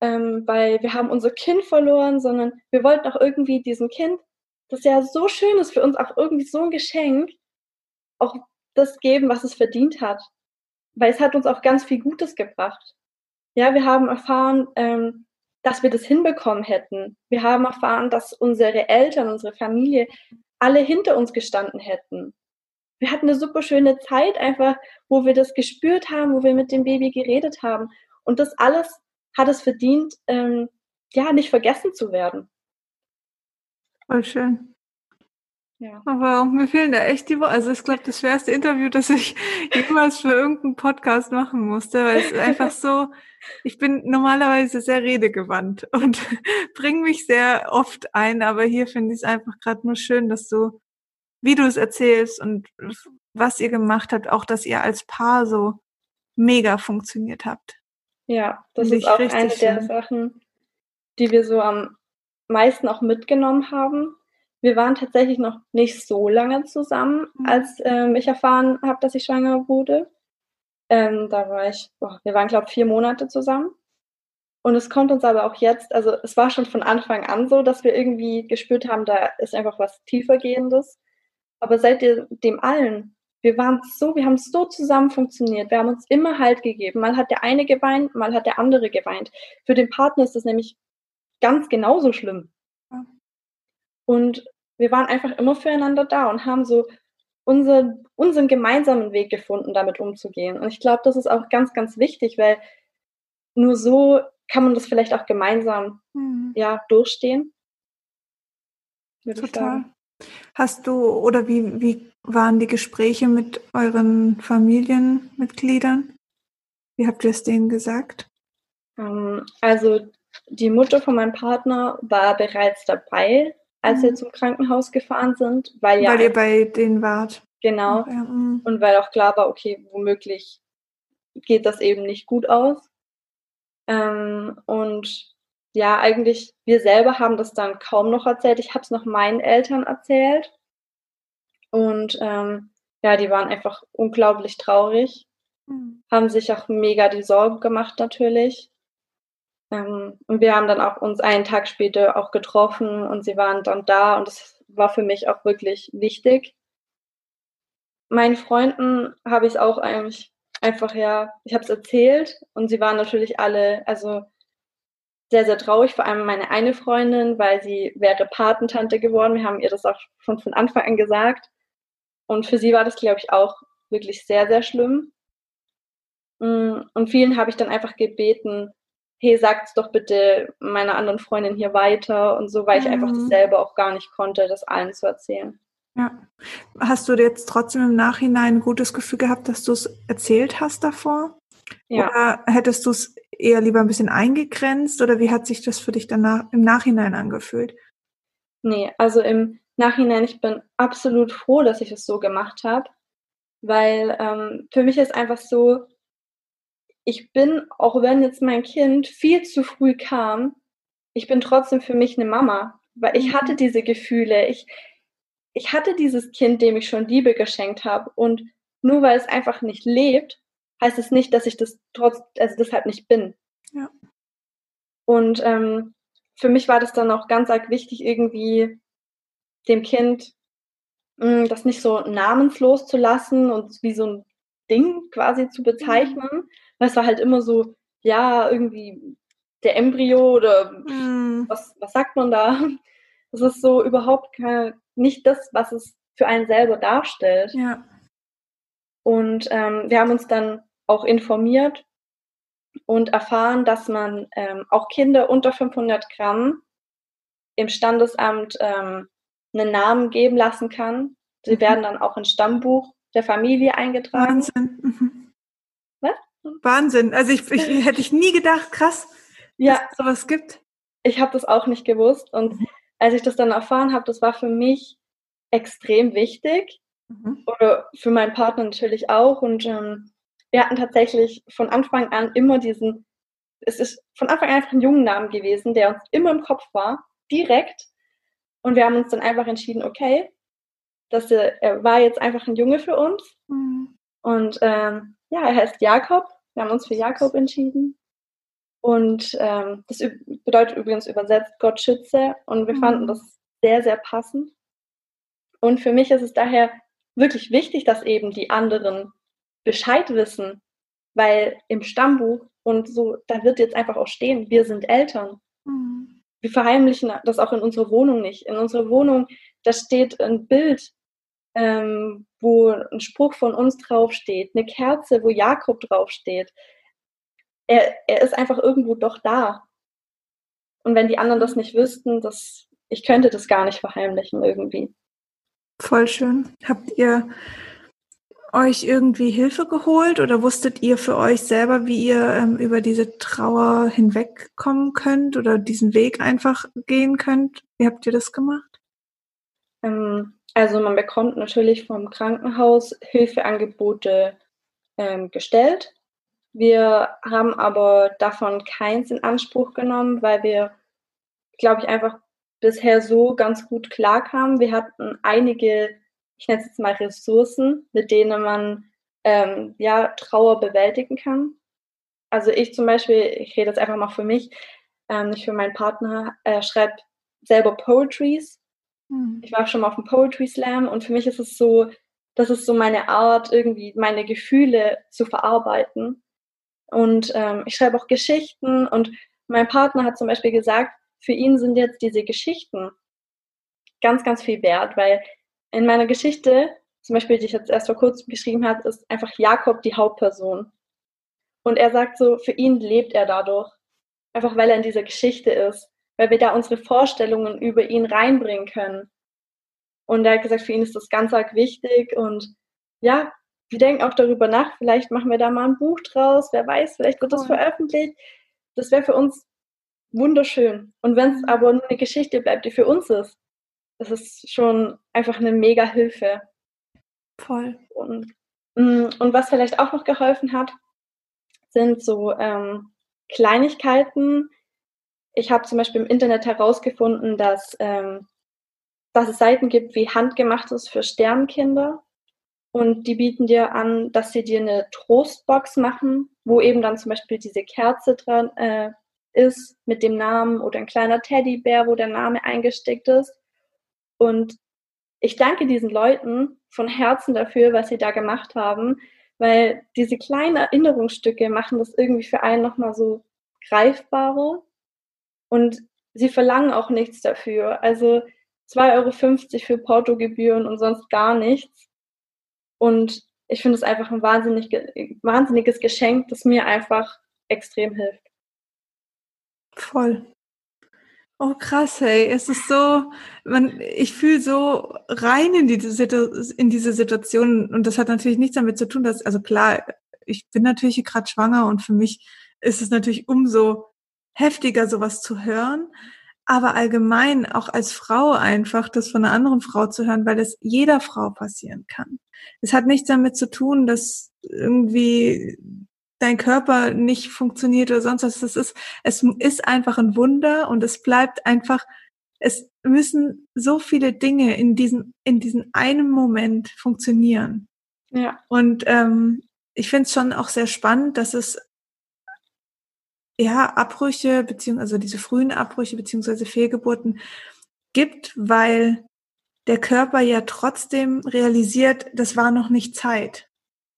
ähm, weil wir haben unser Kind verloren, sondern wir wollten auch irgendwie diesem Kind, das ja so schön ist für uns, auch irgendwie so ein Geschenk, auch das geben, was es verdient hat weil es hat uns auch ganz viel Gutes gebracht. Ja, wir haben erfahren, ähm, dass wir das hinbekommen hätten. Wir haben erfahren, dass unsere Eltern, unsere Familie alle hinter uns gestanden hätten. Wir hatten eine super schöne Zeit einfach, wo wir das gespürt haben, wo wir mit dem Baby geredet haben. Und das alles hat es verdient, ähm, ja, nicht vergessen zu werden. Voll schön. Ja. Aber mir fehlen da echt die Worte. Also ich glaube, das schwerste Interview, das ich jemals für irgendeinen Podcast machen musste, weil es einfach so, ich bin normalerweise sehr redegewandt und bringe mich sehr oft ein, aber hier finde ich es einfach gerade nur schön, dass du, wie du es erzählst und was ihr gemacht habt, auch dass ihr als Paar so mega funktioniert habt. Ja, das ist auch eine der Sachen, die wir so am meisten auch mitgenommen haben wir waren tatsächlich noch nicht so lange zusammen, mhm. als ähm, ich erfahren habe, dass ich schwanger wurde. Ähm, da war ich, boah, wir waren, glaube ich, vier Monate zusammen. Und es kommt uns aber auch jetzt, also es war schon von Anfang an so, dass wir irgendwie gespürt haben, da ist einfach was tiefergehendes. Aber seit dem allen, wir waren so, wir haben so zusammen funktioniert. Wir haben uns immer Halt gegeben. Mal hat der eine geweint, mal hat der andere geweint. Für den Partner ist das nämlich ganz genauso schlimm. Und wir waren einfach immer füreinander da und haben so unser, unseren gemeinsamen Weg gefunden, damit umzugehen. Und ich glaube, das ist auch ganz, ganz wichtig, weil nur so kann man das vielleicht auch gemeinsam mhm. ja, durchstehen. Total. Hast du oder wie, wie waren die Gespräche mit euren Familienmitgliedern? Wie habt ihr es denen gesagt? Ähm, also die Mutter von meinem Partner war bereits dabei als wir mhm. zum Krankenhaus gefahren sind, weil ja. Weil ihr bei denen wart. Genau. Okay. Mhm. Und weil auch klar war, okay, womöglich geht das eben nicht gut aus. Ähm, und ja, eigentlich, wir selber haben das dann kaum noch erzählt. Ich habe es noch meinen Eltern erzählt. Und ähm, ja, die waren einfach unglaublich traurig, mhm. haben sich auch mega die Sorgen gemacht natürlich. Ähm, und wir haben dann auch uns einen Tag später auch getroffen und sie waren dann da und das war für mich auch wirklich wichtig. Meinen Freunden habe ich es auch eigentlich einfach ja, ich habe es erzählt und sie waren natürlich alle, also sehr, sehr traurig, vor allem meine eine Freundin, weil sie wäre Patentante geworden. Wir haben ihr das auch schon von Anfang an gesagt. Und für sie war das, glaube ich, auch wirklich sehr, sehr schlimm. Mm, und vielen habe ich dann einfach gebeten, hey, sagt's doch bitte meiner anderen Freundin hier weiter und so, weil ich einfach das mhm. selber auch gar nicht konnte, das allen zu erzählen. Ja. Hast du jetzt trotzdem im Nachhinein ein gutes Gefühl gehabt, dass du es erzählt hast davor? Ja. Oder hättest du es eher lieber ein bisschen eingegrenzt oder wie hat sich das für dich danach im Nachhinein angefühlt? Nee, also im Nachhinein, ich bin absolut froh, dass ich es so gemacht habe, weil ähm, für mich ist einfach so, ich bin, auch wenn jetzt mein Kind viel zu früh kam, ich bin trotzdem für mich eine Mama, weil ich hatte mhm. diese Gefühle, ich, ich hatte dieses Kind, dem ich schon Liebe geschenkt habe und nur weil es einfach nicht lebt, heißt es nicht, dass ich das trotz, also deshalb nicht bin. Ja. Und ähm, für mich war das dann auch ganz arg wichtig, irgendwie dem Kind mh, hm, das nicht so namenslos zu lassen und wie so ein Ding quasi zu bezeichnen. Mhm. Weil es war halt immer so, ja, irgendwie der Embryo oder mhm. was, was sagt man da? Das ist so überhaupt keine, nicht das, was es für einen selber darstellt. Ja. Und ähm, wir haben uns dann auch informiert und erfahren, dass man ähm, auch Kinder unter 500 Gramm im Standesamt ähm, einen Namen geben lassen kann. Sie mhm. werden dann auch ins Stammbuch der Familie eingetragen. Wahnsinn. Mhm. Was? Wahnsinn. Also ich, ich hätte ich nie gedacht, krass, ja. dass es sowas gibt. Ich habe das auch nicht gewusst. Und mhm. als ich das dann erfahren habe, das war für mich extrem wichtig. Mhm. Oder für meinen Partner natürlich auch. Und ähm, wir hatten tatsächlich von Anfang an immer diesen, es ist von Anfang an einfach ein jungen Namen gewesen, der uns immer im Kopf war, direkt. Und wir haben uns dann einfach entschieden, okay, dass er, er war jetzt einfach ein Junge für uns. Mhm. Und ähm, ja, er heißt Jakob. Wir haben uns für Jakob entschieden. Und ähm, das bedeutet übrigens übersetzt Gott schütze. Und wir mhm. fanden das sehr, sehr passend. Und für mich ist es daher wirklich wichtig, dass eben die anderen Bescheid wissen, weil im Stammbuch und so, da wird jetzt einfach auch stehen, wir sind Eltern. Mhm. Wir verheimlichen das auch in unserer Wohnung nicht. In unserer Wohnung, da steht ein Bild, ähm, wo ein Spruch von uns draufsteht, eine Kerze, wo Jakob draufsteht. Er, er ist einfach irgendwo doch da. Und wenn die anderen das nicht wüssten, das, ich könnte das gar nicht verheimlichen irgendwie. Voll schön. Habt ihr euch irgendwie Hilfe geholt oder wusstet ihr für euch selber, wie ihr ähm, über diese Trauer hinwegkommen könnt oder diesen Weg einfach gehen könnt? Wie habt ihr das gemacht? Ähm, also man bekommt natürlich vom Krankenhaus Hilfeangebote ähm, gestellt. Wir haben aber davon keins in Anspruch genommen, weil wir, glaube ich, einfach bisher so ganz gut klarkamen. Wir hatten einige ich nenne es jetzt mal Ressourcen, mit denen man ähm, ja, Trauer bewältigen kann. Also ich zum Beispiel, ich rede jetzt einfach mal für mich, ähm, nicht für meinen Partner, äh, schreibe selber Poetries. Mhm. Ich war schon mal auf dem Poetry Slam und für mich ist es so, das ist so meine Art, irgendwie meine Gefühle zu verarbeiten. Und ähm, ich schreibe auch Geschichten und mein Partner hat zum Beispiel gesagt, für ihn sind jetzt diese Geschichten ganz, ganz viel wert, weil in meiner Geschichte, zum Beispiel, die ich jetzt erst vor kurzem geschrieben habe, ist einfach Jakob die Hauptperson. Und er sagt so, für ihn lebt er dadurch. Einfach weil er in dieser Geschichte ist. Weil wir da unsere Vorstellungen über ihn reinbringen können. Und er hat gesagt, für ihn ist das ganz arg wichtig. Und ja, wir denken auch darüber nach, vielleicht machen wir da mal ein Buch draus, wer weiß, vielleicht wird cool. das veröffentlicht. Das wäre für uns wunderschön. Und wenn es mhm. aber nur eine Geschichte bleibt, die für uns ist, das ist schon einfach eine mega Hilfe. Voll. Und, mm, und was vielleicht auch noch geholfen hat, sind so ähm, Kleinigkeiten. Ich habe zum Beispiel im Internet herausgefunden, dass, ähm, dass es Seiten gibt wie Handgemachtes für Sternkinder. Und die bieten dir an, dass sie dir eine Trostbox machen, wo eben dann zum Beispiel diese Kerze dran äh, ist mit dem Namen oder ein kleiner Teddybär, wo der Name eingesteckt ist. Und ich danke diesen Leuten von Herzen dafür, was sie da gemacht haben, weil diese kleinen Erinnerungsstücke machen das irgendwie für einen nochmal so greifbarer und sie verlangen auch nichts dafür. Also 2,50 Euro für Portogebühren und sonst gar nichts. Und ich finde es einfach ein wahnsinnig, wahnsinniges Geschenk, das mir einfach extrem hilft. Voll. Oh krass, hey, es ist so, man, ich fühle so rein in diese, in diese Situation und das hat natürlich nichts damit zu tun, dass, also klar, ich bin natürlich gerade schwanger und für mich ist es natürlich umso heftiger, sowas zu hören. Aber allgemein auch als Frau einfach, das von einer anderen Frau zu hören, weil es jeder Frau passieren kann. Es hat nichts damit zu tun, dass irgendwie dein Körper nicht funktioniert oder sonst was. Es ist, es ist einfach ein Wunder und es bleibt einfach, es müssen so viele Dinge in diesem, in diesem einen Moment funktionieren. Ja. Und ähm, ich finde es schon auch sehr spannend, dass es ja Abbrüche beziehungsweise also diese frühen Abbrüche beziehungsweise Fehlgeburten gibt, weil der Körper ja trotzdem realisiert, das war noch nicht Zeit.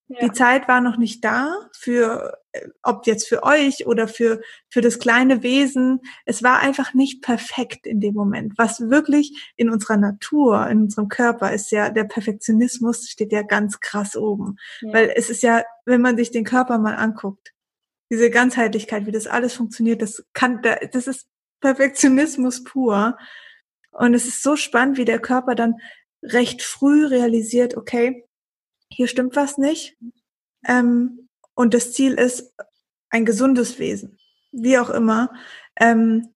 Ja. Die Zeit war noch nicht da für, äh, ob jetzt für euch oder für, für das kleine Wesen. Es war einfach nicht perfekt in dem Moment. Was wirklich in unserer Natur, in unserem Körper ist ja, der Perfektionismus steht ja ganz krass oben. Ja. Weil es ist ja, wenn man sich den Körper mal anguckt, diese Ganzheitlichkeit, wie das alles funktioniert, das kann, das ist Perfektionismus pur. Und es ist so spannend, wie der Körper dann recht früh realisiert, okay, hier stimmt was nicht. Ähm, und das Ziel ist ein gesundes Wesen, wie auch immer, ähm,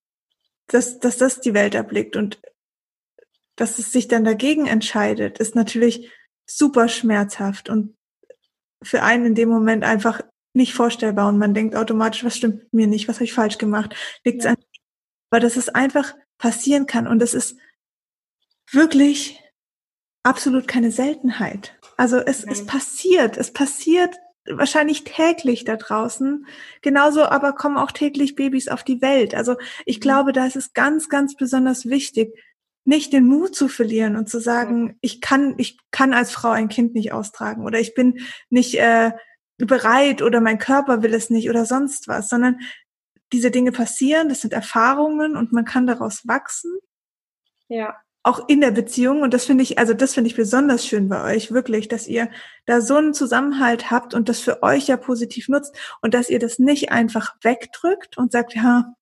dass, dass das die Welt erblickt und dass es sich dann dagegen entscheidet, ist natürlich super schmerzhaft und für einen in dem Moment einfach nicht vorstellbar und man denkt automatisch, was stimmt mit mir nicht, was habe ich falsch gemacht, liegt ja. an, weil das ist einfach passieren kann und das ist wirklich absolut keine Seltenheit. Also es, es passiert, es passiert wahrscheinlich täglich da draußen. Genauso aber kommen auch täglich Babys auf die Welt. Also ich mhm. glaube, da ist es ganz, ganz besonders wichtig, nicht den Mut zu verlieren und zu sagen, ich kann, ich kann als Frau ein Kind nicht austragen oder ich bin nicht äh, bereit oder mein Körper will es nicht oder sonst was, sondern diese Dinge passieren, das sind Erfahrungen und man kann daraus wachsen. Ja auch in der Beziehung und das finde ich, also das finde ich besonders schön bei euch, wirklich, dass ihr da so einen Zusammenhalt habt und das für euch ja positiv nutzt und dass ihr das nicht einfach wegdrückt und sagt, ja,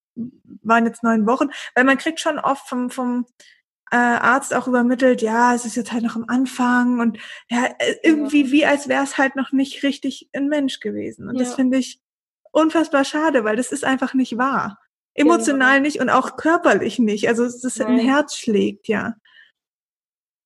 waren jetzt neun Wochen, weil man kriegt schon oft vom, vom äh, Arzt auch übermittelt, ja, es ist jetzt halt noch am Anfang und ja, äh, irgendwie ja. wie als wäre es halt noch nicht richtig ein Mensch gewesen und ja. das finde ich unfassbar schade, weil das ist einfach nicht wahr. Emotional genau. nicht und auch körperlich nicht. Also es ist ein Herz schlägt, ja.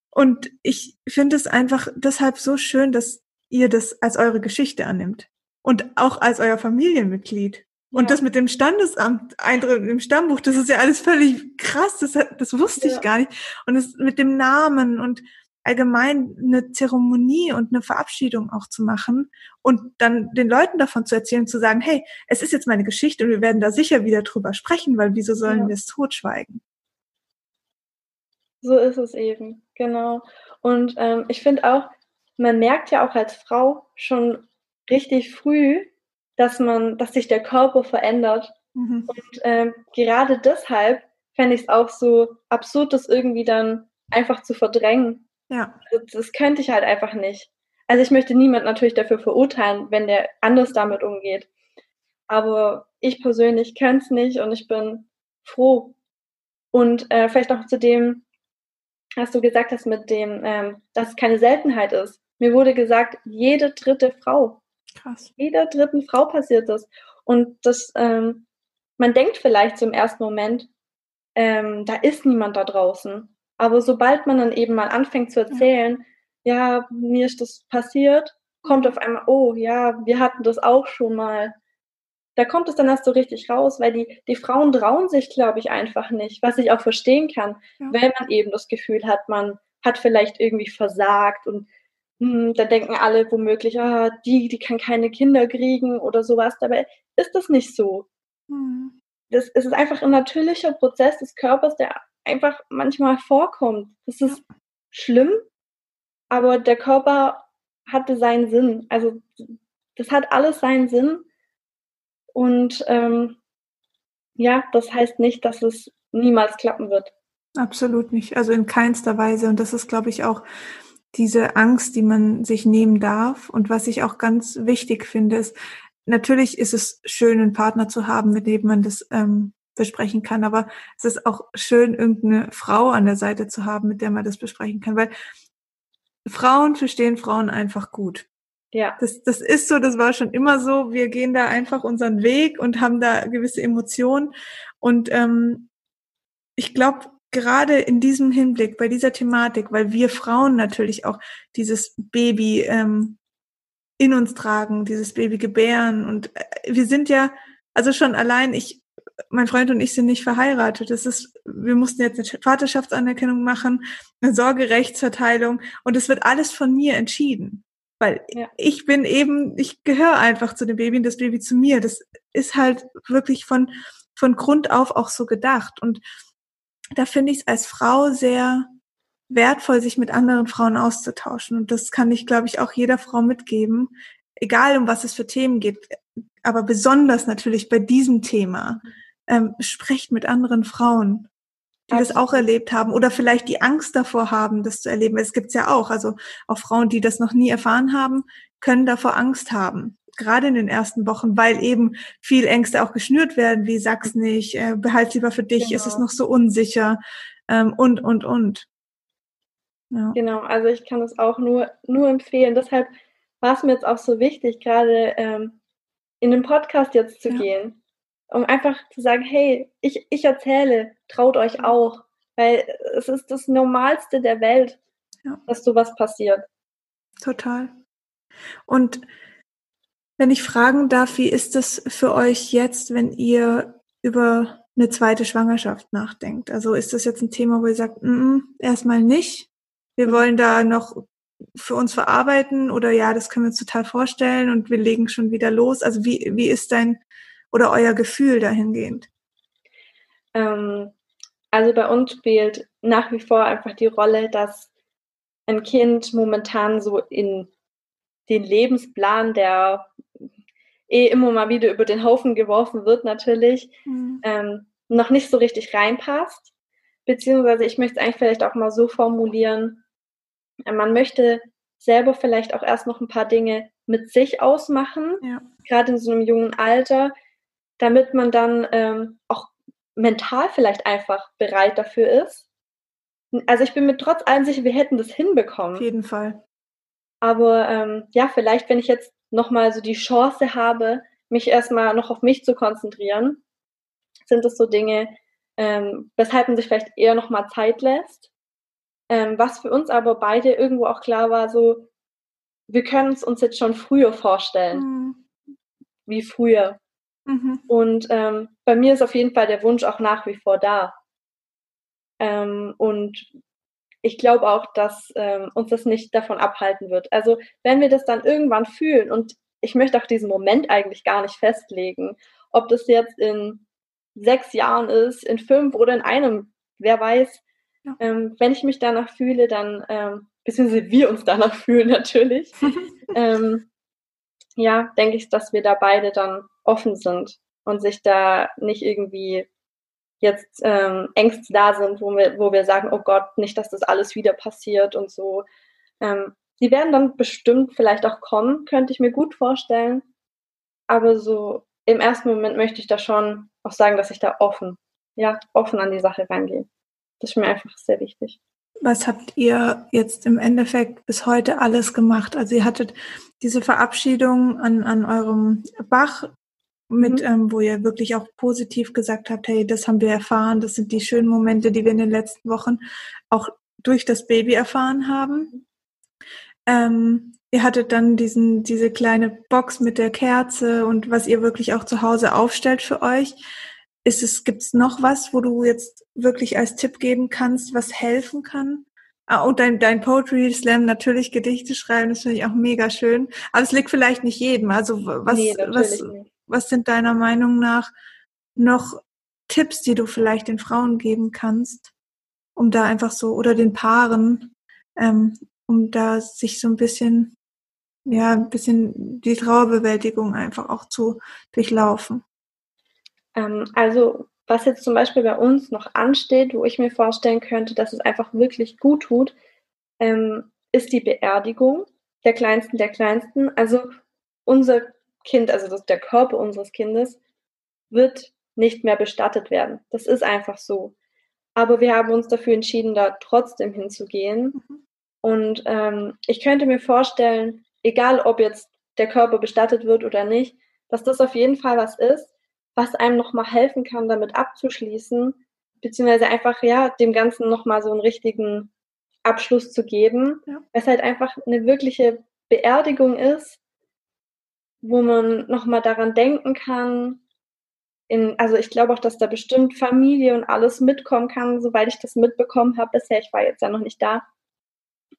Und ich finde es einfach deshalb so schön, dass ihr das als eure Geschichte annimmt. Und auch als euer Familienmitglied. Und ja. das mit dem Standesamt Eintritt im Stammbuch, das ist ja alles völlig krass. Das, das wusste ja. ich gar nicht. Und das mit dem Namen und allgemein eine Zeremonie und eine Verabschiedung auch zu machen und dann den Leuten davon zu erzählen, zu sagen, hey, es ist jetzt meine Geschichte und wir werden da sicher wieder drüber sprechen, weil wieso sollen ja. wir es totschweigen? So ist es eben, genau. Und ähm, ich finde auch, man merkt ja auch als Frau schon richtig früh, dass man, dass sich der Körper verändert. Mhm. Und ähm, gerade deshalb fände ich es auch so absurd, das irgendwie dann einfach zu verdrängen. Ja. Das, das könnte ich halt einfach nicht. Also ich möchte niemand natürlich dafür verurteilen, wenn der anders damit umgeht. Aber ich persönlich könnte es nicht und ich bin froh. Und äh, vielleicht noch zu dem, was du gesagt hast mit dem, ähm, dass es keine Seltenheit ist. Mir wurde gesagt, jede dritte Frau. Krass. Jeder dritten Frau passiert das. Und das, ähm, man denkt vielleicht zum ersten Moment, ähm, da ist niemand da draußen. Aber sobald man dann eben mal anfängt zu erzählen, ja, ja mir ist das passiert, kommt auf einmal, oh ja, wir hatten das auch schon mal. Da kommt es dann erst so richtig raus, weil die, die Frauen trauen sich, glaube ich, einfach nicht, was ich auch verstehen kann, ja. wenn man eben das Gefühl hat, man hat vielleicht irgendwie versagt und hm, da denken alle womöglich, ah, die, die kann keine Kinder kriegen oder sowas. Dabei ist das nicht so. Mhm. Das, es ist einfach ein natürlicher Prozess des Körpers, der einfach manchmal vorkommt. Das ist schlimm, aber der Körper hatte seinen Sinn. Also das hat alles seinen Sinn. Und ähm, ja, das heißt nicht, dass es niemals klappen wird. Absolut nicht. Also in keinster Weise. Und das ist, glaube ich, auch diese Angst, die man sich nehmen darf. Und was ich auch ganz wichtig finde, ist, natürlich ist es schön, einen Partner zu haben, mit dem man das ähm, besprechen kann. Aber es ist auch schön, irgendeine Frau an der Seite zu haben, mit der man das besprechen kann, weil Frauen verstehen Frauen einfach gut. Ja. Das, das ist so, das war schon immer so. Wir gehen da einfach unseren Weg und haben da gewisse Emotionen. Und ähm, ich glaube, gerade in diesem Hinblick, bei dieser Thematik, weil wir Frauen natürlich auch dieses Baby ähm, in uns tragen, dieses Baby gebären. Und äh, wir sind ja, also schon allein, ich, mein Freund und ich sind nicht verheiratet. Das ist, wir mussten jetzt eine Vaterschaftsanerkennung machen, eine Sorgerechtsverteilung und es wird alles von mir entschieden. Weil ja. ich bin eben, ich gehöre einfach zu dem Baby und das Baby zu mir. Das ist halt wirklich von, von Grund auf auch so gedacht. Und da finde ich es als Frau sehr wertvoll, sich mit anderen Frauen auszutauschen. Und das kann ich, glaube ich, auch jeder Frau mitgeben, egal um was es für Themen geht, aber besonders natürlich bei diesem Thema. Ähm, sprecht mit anderen Frauen, die das auch erlebt haben oder vielleicht die Angst davor haben, das zu erleben. Es gibt's ja auch. Also auch Frauen, die das noch nie erfahren haben, können davor Angst haben. Gerade in den ersten Wochen, weil eben viel Ängste auch geschnürt werden, wie sag's nicht, äh, behalt lieber für dich, genau. ist es noch so unsicher ähm, und, und, und. Ja. Genau, also ich kann es auch nur, nur empfehlen. Deshalb war es mir jetzt auch so wichtig, gerade ähm, in den Podcast jetzt zu ja. gehen, um einfach zu sagen, hey, ich, ich erzähle, traut euch auch, weil es ist das Normalste der Welt, ja. dass sowas passiert. Total. Und wenn ich fragen darf, wie ist das für euch jetzt, wenn ihr über eine zweite Schwangerschaft nachdenkt? Also ist das jetzt ein Thema, wo ihr sagt, mm, mm, erstmal nicht, wir wollen da noch für uns verarbeiten oder ja, das können wir uns total vorstellen und wir legen schon wieder los. Also wie, wie ist dein oder euer Gefühl dahingehend? Ähm, also bei uns spielt nach wie vor einfach die Rolle, dass ein Kind momentan so in den Lebensplan, der eh immer mal wieder über den Haufen geworfen wird, natürlich, mhm. ähm, noch nicht so richtig reinpasst. Beziehungsweise ich möchte es eigentlich vielleicht auch mal so formulieren, man möchte selber vielleicht auch erst noch ein paar Dinge mit sich ausmachen, ja. gerade in so einem jungen Alter, damit man dann ähm, auch mental vielleicht einfach bereit dafür ist. Also ich bin mir trotz allem sicher, wir hätten das hinbekommen. Auf jeden Fall. Aber ähm, ja, vielleicht, wenn ich jetzt nochmal so die Chance habe, mich erstmal noch auf mich zu konzentrieren, sind das so Dinge, ähm, weshalb man sich vielleicht eher nochmal Zeit lässt. Ähm, was für uns aber beide irgendwo auch klar war, so, wir können es uns jetzt schon früher vorstellen. Mhm. Wie früher. Mhm. Und ähm, bei mir ist auf jeden Fall der Wunsch auch nach wie vor da. Ähm, und ich glaube auch, dass ähm, uns das nicht davon abhalten wird. Also wenn wir das dann irgendwann fühlen und ich möchte auch diesen Moment eigentlich gar nicht festlegen, ob das jetzt in sechs Jahren ist, in fünf oder in einem, wer weiß, ja. Ähm, wenn ich mich danach fühle, dann, ähm, beziehungsweise wir uns danach fühlen natürlich, ähm, ja, denke ich, dass wir da beide dann offen sind und sich da nicht irgendwie jetzt ähm, Ängste da sind, wo wir, wo wir sagen, oh Gott, nicht, dass das alles wieder passiert und so. Ähm, die werden dann bestimmt vielleicht auch kommen, könnte ich mir gut vorstellen. Aber so im ersten Moment möchte ich da schon auch sagen, dass ich da offen, ja, offen an die Sache rangehe. Das ist mir einfach sehr wichtig. Was habt ihr jetzt im Endeffekt bis heute alles gemacht? Also ihr hattet diese Verabschiedung an, an eurem Bach mit, mhm. ähm, wo ihr wirklich auch positiv gesagt habt, hey, das haben wir erfahren, das sind die schönen Momente, die wir in den letzten Wochen auch durch das Baby erfahren haben. Ähm, ihr hattet dann diesen, diese kleine Box mit der Kerze und was ihr wirklich auch zu Hause aufstellt für euch. Ist es, gibt's noch was, wo du jetzt wirklich als Tipp geben kannst, was helfen kann? Ah, und dein, dein Poetry Slam, natürlich Gedichte schreiben, das finde ich auch mega schön. Aber es liegt vielleicht nicht jedem. Also was, nee, was, was sind deiner Meinung nach noch Tipps, die du vielleicht den Frauen geben kannst, um da einfach so, oder den Paaren, ähm, um da sich so ein bisschen, ja, ein bisschen die Trauerbewältigung einfach auch zu durchlaufen? Ähm, also was jetzt zum Beispiel bei uns noch ansteht, wo ich mir vorstellen könnte, dass es einfach wirklich gut tut, ähm, ist die Beerdigung der Kleinsten der Kleinsten. Also unser Kind, also das, der Körper unseres Kindes, wird nicht mehr bestattet werden. Das ist einfach so. Aber wir haben uns dafür entschieden, da trotzdem hinzugehen. Mhm. Und ähm, ich könnte mir vorstellen, egal ob jetzt der Körper bestattet wird oder nicht, dass das auf jeden Fall was ist, was einem nochmal helfen kann, damit abzuschließen, beziehungsweise einfach, ja, dem Ganzen nochmal so einen richtigen Abschluss zu geben, ja. es halt einfach eine wirkliche Beerdigung ist, wo man nochmal daran denken kann, in, also ich glaube auch, dass da bestimmt Familie und alles mitkommen kann, soweit ich das mitbekommen habe bisher. Ich war jetzt ja noch nicht da.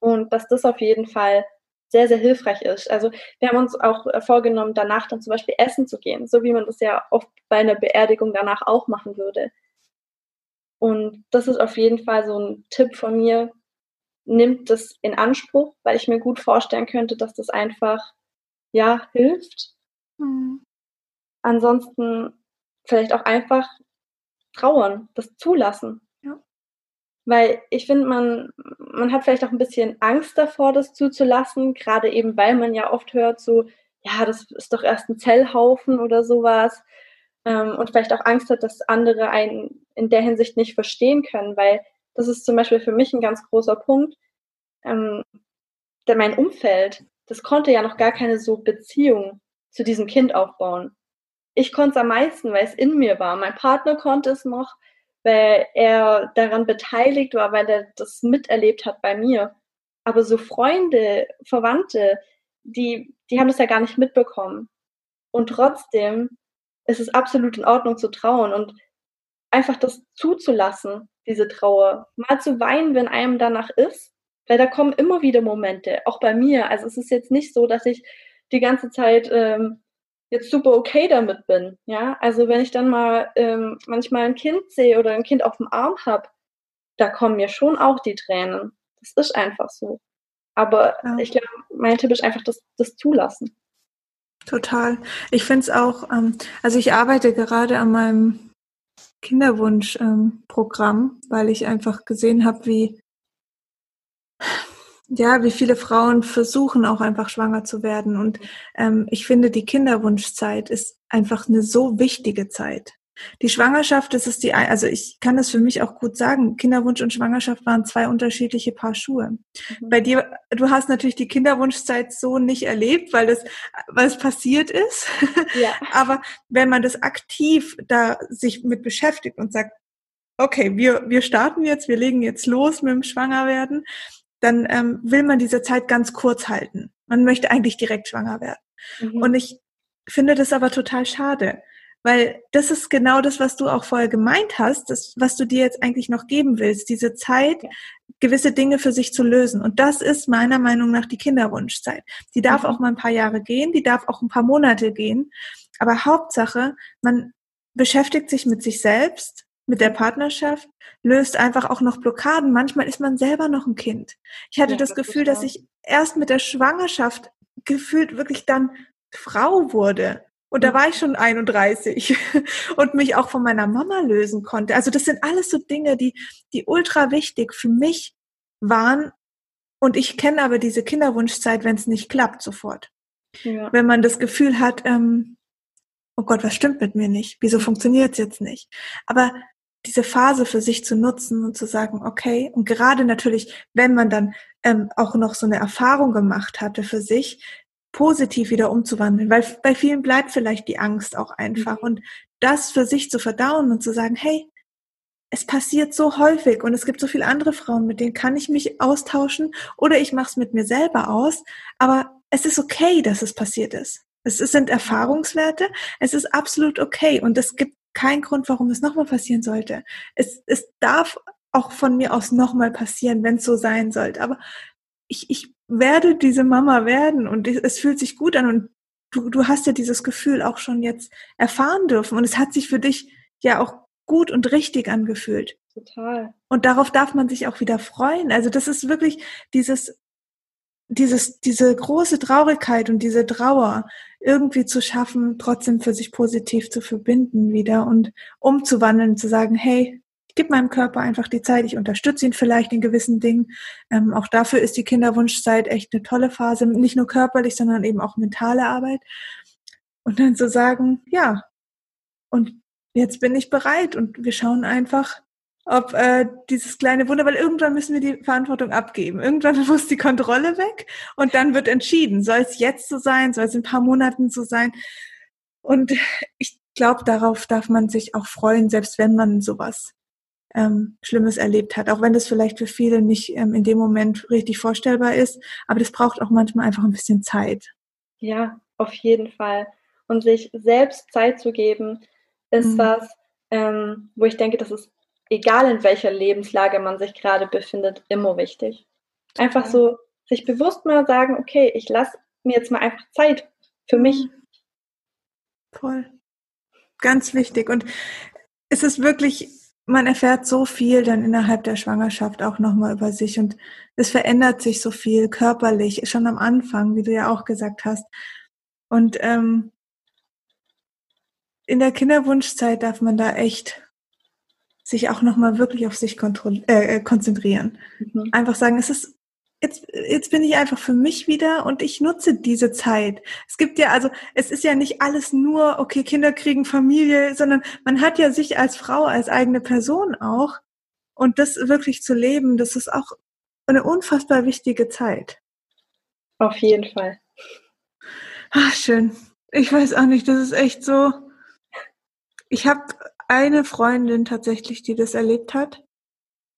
Und dass das auf jeden Fall sehr, sehr hilfreich ist. Also wir haben uns auch äh, vorgenommen, danach dann zum Beispiel essen zu gehen, so wie man das ja oft bei einer Beerdigung danach auch machen würde. Und das ist auf jeden Fall so ein Tipp von mir. Nimmt das in Anspruch, weil ich mir gut vorstellen könnte, dass das einfach, ja, hilft. Mhm. Ansonsten vielleicht auch einfach trauern, das zulassen. Weil ich finde, man, man hat vielleicht auch ein bisschen Angst davor, das zuzulassen, gerade eben, weil man ja oft hört, so, ja, das ist doch erst ein Zellhaufen oder sowas. Ähm, und vielleicht auch Angst hat, dass andere einen in der Hinsicht nicht verstehen können, weil das ist zum Beispiel für mich ein ganz großer Punkt. Ähm, denn mein Umfeld, das konnte ja noch gar keine so Beziehung zu diesem Kind aufbauen. Ich konnte es am meisten, weil es in mir war. Mein Partner konnte es noch, weil er daran beteiligt war, weil er das miterlebt hat bei mir. Aber so Freunde, Verwandte, die, die haben das ja gar nicht mitbekommen. Und trotzdem ist es absolut in Ordnung zu trauen und einfach das zuzulassen, diese Trauer. Mal zu weinen, wenn einem danach ist, weil da kommen immer wieder Momente, auch bei mir. Also es ist jetzt nicht so, dass ich die ganze Zeit ähm, jetzt super okay damit bin. Ja, also wenn ich dann mal ähm, manchmal ein Kind sehe oder ein Kind auf dem Arm habe, da kommen mir schon auch die Tränen. Das ist einfach so. Aber ja. ich glaube, mein Tipp ist einfach das, das Zulassen. Total. Ich finde es auch, ähm, also ich arbeite gerade an meinem Kinderwunschprogramm, ähm, weil ich einfach gesehen habe, wie ja, wie viele Frauen versuchen auch einfach schwanger zu werden. Und ähm, ich finde, die Kinderwunschzeit ist einfach eine so wichtige Zeit. Die Schwangerschaft, das ist die, also ich kann das für mich auch gut sagen. Kinderwunsch und Schwangerschaft waren zwei unterschiedliche Paar Schuhe. Mhm. Bei dir, du hast natürlich die Kinderwunschzeit so nicht erlebt, weil das, weil es passiert ist. Ja. Aber wenn man das aktiv da sich mit beschäftigt und sagt, okay, wir, wir starten jetzt, wir legen jetzt los mit dem Schwangerwerden, dann ähm, will man diese Zeit ganz kurz halten. Man möchte eigentlich direkt schwanger werden. Mhm. Und ich finde das aber total schade, weil das ist genau das, was du auch vorher gemeint hast, das, was du dir jetzt eigentlich noch geben willst, diese Zeit, gewisse Dinge für sich zu lösen. Und das ist meiner Meinung nach die Kinderwunschzeit. Die darf mhm. auch mal ein paar Jahre gehen, die darf auch ein paar Monate gehen. Aber Hauptsache, man beschäftigt sich mit sich selbst, mit der Partnerschaft löst einfach auch noch Blockaden. Manchmal ist man selber noch ein Kind. Ich hatte ja, das, das Gefühl, dass ich erst mit der Schwangerschaft gefühlt wirklich dann Frau wurde. Und da mhm. war ich schon 31 und mich auch von meiner Mama lösen konnte. Also das sind alles so Dinge, die, die ultra wichtig für mich waren. Und ich kenne aber diese Kinderwunschzeit, wenn es nicht klappt, sofort. Ja. Wenn man das Gefühl hat, ähm, oh Gott, was stimmt mit mir nicht? Wieso funktioniert es jetzt nicht? Aber diese Phase für sich zu nutzen und zu sagen, okay, und gerade natürlich, wenn man dann ähm, auch noch so eine Erfahrung gemacht hatte für sich, positiv wieder umzuwandeln, weil bei vielen bleibt vielleicht die Angst auch einfach mhm. und das für sich zu verdauen und zu sagen, hey, es passiert so häufig und es gibt so viele andere Frauen, mit denen kann ich mich austauschen oder ich mache es mit mir selber aus, aber es ist okay, dass es passiert ist. Es sind Erfahrungswerte, es ist absolut okay und es gibt kein Grund, warum es nochmal passieren sollte. Es, es darf auch von mir aus nochmal passieren, wenn es so sein sollte. Aber ich, ich werde diese Mama werden und es fühlt sich gut an und du, du hast ja dieses Gefühl auch schon jetzt erfahren dürfen und es hat sich für dich ja auch gut und richtig angefühlt. Total. Und darauf darf man sich auch wieder freuen. Also das ist wirklich dieses dieses, diese große Traurigkeit und diese Trauer irgendwie zu schaffen, trotzdem für sich positiv zu verbinden wieder und umzuwandeln, zu sagen, hey, ich gebe meinem Körper einfach die Zeit, ich unterstütze ihn vielleicht in gewissen Dingen. Ähm, auch dafür ist die Kinderwunschzeit echt eine tolle Phase, nicht nur körperlich, sondern eben auch mentale Arbeit. Und dann zu sagen, ja, und jetzt bin ich bereit und wir schauen einfach, ob äh, dieses kleine Wunder, weil irgendwann müssen wir die Verantwortung abgeben. Irgendwann muss die Kontrolle weg und dann wird entschieden, soll es jetzt so sein, soll es in ein paar Monaten so sein. Und ich glaube, darauf darf man sich auch freuen, selbst wenn man sowas ähm, Schlimmes erlebt hat, auch wenn das vielleicht für viele nicht ähm, in dem Moment richtig vorstellbar ist, aber das braucht auch manchmal einfach ein bisschen Zeit. Ja, auf jeden Fall. Und sich selbst Zeit zu geben, ist mhm. was, ähm, wo ich denke, das ist egal in welcher Lebenslage man sich gerade befindet, immer wichtig. Einfach so sich bewusst mal sagen, okay, ich lasse mir jetzt mal einfach Zeit für mich. Voll. Ganz wichtig. Und es ist wirklich, man erfährt so viel dann innerhalb der Schwangerschaft auch nochmal über sich und es verändert sich so viel körperlich, schon am Anfang, wie du ja auch gesagt hast. Und ähm, in der Kinderwunschzeit darf man da echt sich auch nochmal wirklich auf sich äh, äh, konzentrieren. Mhm. Einfach sagen, es ist jetzt, jetzt bin ich einfach für mich wieder und ich nutze diese Zeit. Es gibt ja, also es ist ja nicht alles nur, okay, Kinder kriegen Familie, sondern man hat ja sich als Frau, als eigene Person auch. Und das wirklich zu leben, das ist auch eine unfassbar wichtige Zeit. Auf jeden Fall. Ach, schön. Ich weiß auch nicht, das ist echt so. Ich habe eine Freundin tatsächlich, die das erlebt hat.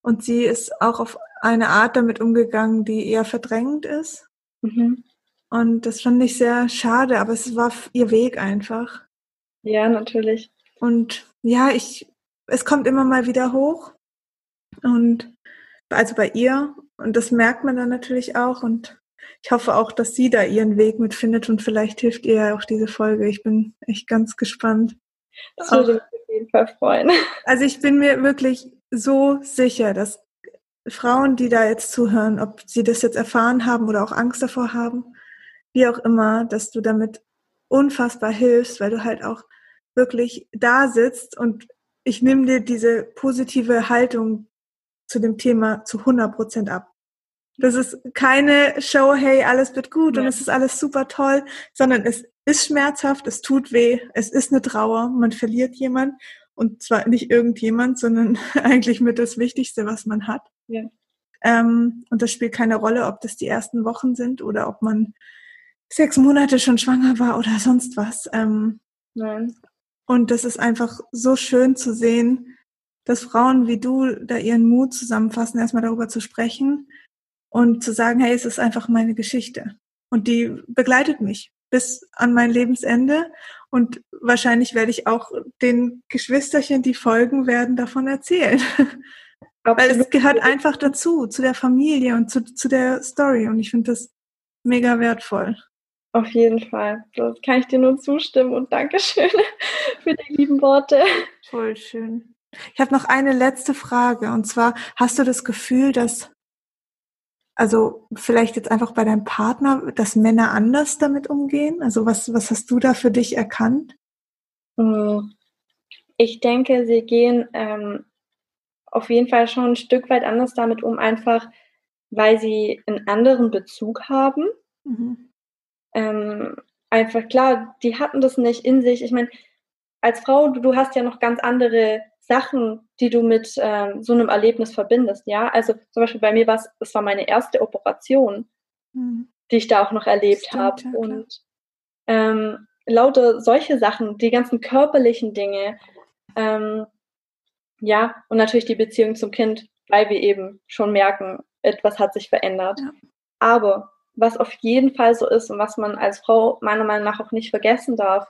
Und sie ist auch auf eine Art damit umgegangen, die eher verdrängend ist. Mhm. Und das fand ich sehr schade, aber es war ihr Weg einfach. Ja, natürlich. Und ja, ich, es kommt immer mal wieder hoch. Und also bei ihr. Und das merkt man dann natürlich auch. Und ich hoffe auch, dass sie da ihren Weg mitfindet und vielleicht hilft ihr ja auch diese Folge. Ich bin echt ganz gespannt. Das würde jeden Fall freuen. Also ich bin mir wirklich so sicher, dass Frauen, die da jetzt zuhören, ob sie das jetzt erfahren haben oder auch Angst davor haben, wie auch immer, dass du damit unfassbar hilfst, weil du halt auch wirklich da sitzt und ich nehme dir diese positive Haltung zu dem Thema zu 100 Prozent ab. Das ist keine Show, hey, alles wird gut ja. und es ist alles super toll, sondern es ist schmerzhaft, es tut weh, es ist eine Trauer, man verliert jemand und zwar nicht irgendjemand, sondern eigentlich mit das Wichtigste, was man hat. Ja. Ähm, und das spielt keine Rolle, ob das die ersten Wochen sind oder ob man sechs Monate schon schwanger war oder sonst was. Ähm, Nein. Und das ist einfach so schön zu sehen, dass Frauen wie du da ihren Mut zusammenfassen, erstmal darüber zu sprechen und zu sagen, hey, es ist einfach meine Geschichte. Und die begleitet mich bis an mein Lebensende. Und wahrscheinlich werde ich auch den Geschwisterchen, die folgen werden, davon erzählen. Weil es gehört einfach dazu, zu der Familie und zu, zu der Story. Und ich finde das mega wertvoll. Auf jeden Fall. Das kann ich dir nur zustimmen und Dankeschön für die lieben Worte. Voll schön. Ich habe noch eine letzte Frage. Und zwar, hast du das Gefühl, dass also vielleicht jetzt einfach bei deinem Partner, dass Männer anders damit umgehen? Also was, was hast du da für dich erkannt? Hm. Ich denke, sie gehen ähm, auf jeden Fall schon ein Stück weit anders damit um, einfach weil sie einen anderen Bezug haben. Mhm. Ähm, einfach klar, die hatten das nicht in sich. Ich meine, als Frau, du, du hast ja noch ganz andere Sachen, die du mit ähm, so einem Erlebnis verbindest, ja. Also zum Beispiel bei mir war es, es war meine erste Operation, mhm. die ich da auch noch erlebt habe. Ja, und ähm, lauter solche Sachen, die ganzen körperlichen Dinge, ähm, ja, und natürlich die Beziehung zum Kind, weil wir eben schon merken, etwas hat sich verändert. Ja. Aber was auf jeden Fall so ist und was man als Frau meiner Meinung nach auch nicht vergessen darf,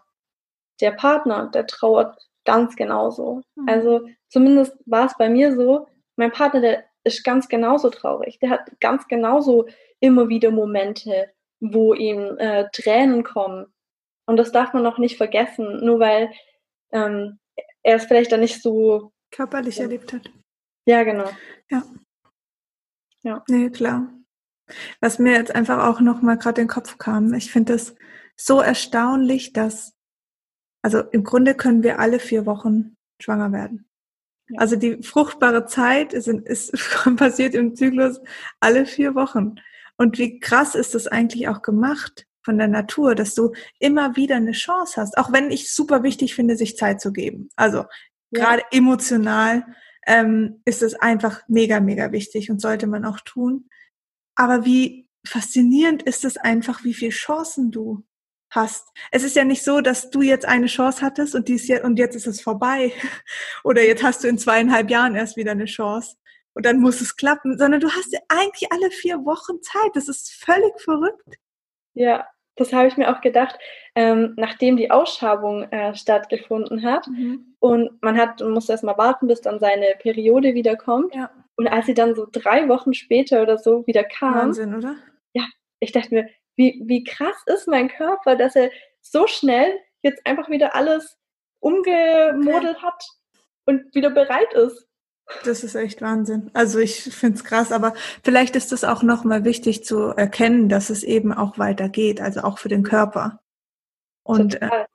der Partner, der trauert ganz genauso. Mhm. Also zumindest war es bei mir so, mein Partner, der ist ganz genauso traurig. Der hat ganz genauso immer wieder Momente, wo ihm äh, Tränen kommen. Und das darf man noch nicht vergessen, nur weil ähm, er es vielleicht dann nicht so körperlich ja. erlebt hat. Ja, genau. Ja. Ja. Nee, klar. Was mir jetzt einfach auch noch mal gerade in den Kopf kam, ich finde es so erstaunlich, dass also im Grunde können wir alle vier Wochen schwanger werden. Also die fruchtbare Zeit ist, ist passiert im Zyklus alle vier Wochen. Und wie krass ist das eigentlich auch gemacht von der Natur, dass du immer wieder eine Chance hast, auch wenn ich super wichtig finde, sich Zeit zu geben. Also ja. gerade emotional ähm, ist es einfach mega, mega wichtig und sollte man auch tun. Aber wie faszinierend ist es einfach, wie viele Chancen du hast. Es ist ja nicht so, dass du jetzt eine Chance hattest und, dies jetzt, und jetzt ist es vorbei. Oder jetzt hast du in zweieinhalb Jahren erst wieder eine Chance und dann muss es klappen, sondern du hast ja eigentlich alle vier Wochen Zeit. Das ist völlig verrückt. Ja, das habe ich mir auch gedacht, ähm, nachdem die Ausschabung äh, stattgefunden hat mhm. und man hat man musste erst mal warten, bis dann seine Periode wiederkommt. Ja. Und als sie dann so drei Wochen später oder so wieder kam, Wahnsinn, oder? Ja, ich dachte mir, wie, wie krass ist mein Körper, dass er so schnell jetzt einfach wieder alles umgemodelt okay. hat und wieder bereit ist. Das ist echt Wahnsinn. Also ich finde es krass, aber vielleicht ist es auch nochmal wichtig zu erkennen, dass es eben auch weitergeht, also auch für den Körper. Und äh,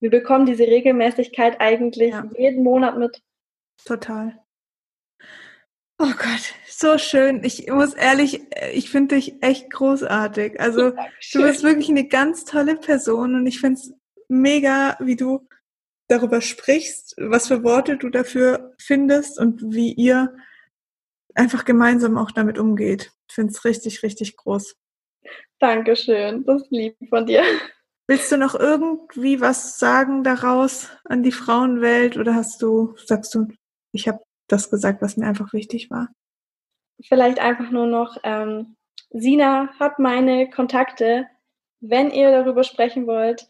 wir bekommen diese Regelmäßigkeit eigentlich ja. jeden Monat mit. Total. Oh Gott, so schön. Ich muss ehrlich, ich finde dich echt großartig. Also Dankeschön. du bist wirklich eine ganz tolle Person und ich finde es mega, wie du darüber sprichst, was für Worte du dafür findest und wie ihr einfach gemeinsam auch damit umgeht. Ich finde es richtig, richtig groß. Dankeschön, das ist lieb von dir. Willst du noch irgendwie was sagen daraus an die Frauenwelt oder hast du, sagst du, ich habe das gesagt, was mir einfach wichtig war? Vielleicht einfach nur noch, ähm, Sina hat meine Kontakte. Wenn ihr darüber sprechen wollt,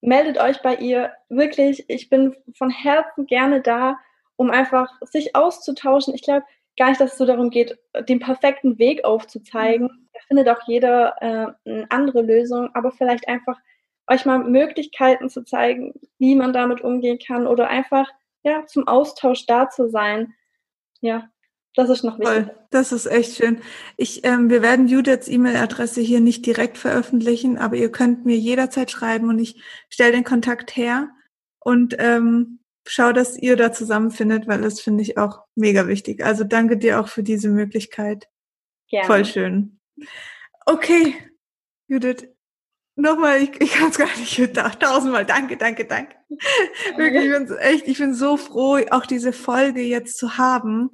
meldet euch bei ihr. Wirklich, ich bin von Herzen gerne da, um einfach sich auszutauschen. Ich glaube gar nicht, dass es so darum geht, den perfekten Weg aufzuzeigen. Mhm. Da findet auch jeder äh, eine andere Lösung, aber vielleicht einfach euch mal Möglichkeiten zu zeigen, wie man damit umgehen kann oder einfach ja zum Austausch da zu sein. Ja, das ist noch wichtig. Toll. Das ist echt schön. Ich, ähm, wir werden Judiths E-Mail-Adresse hier nicht direkt veröffentlichen, aber ihr könnt mir jederzeit schreiben und ich stelle den Kontakt her und ähm, schau, dass ihr da zusammenfindet, weil das finde ich auch mega wichtig. Also danke dir auch für diese Möglichkeit. Gerne. Voll schön. Okay, Judith, nochmal, ich, ich kann es gar nicht gedacht. Tausendmal danke, danke, danke. Wirklich, ich bin echt, ich bin so froh, auch diese Folge jetzt zu haben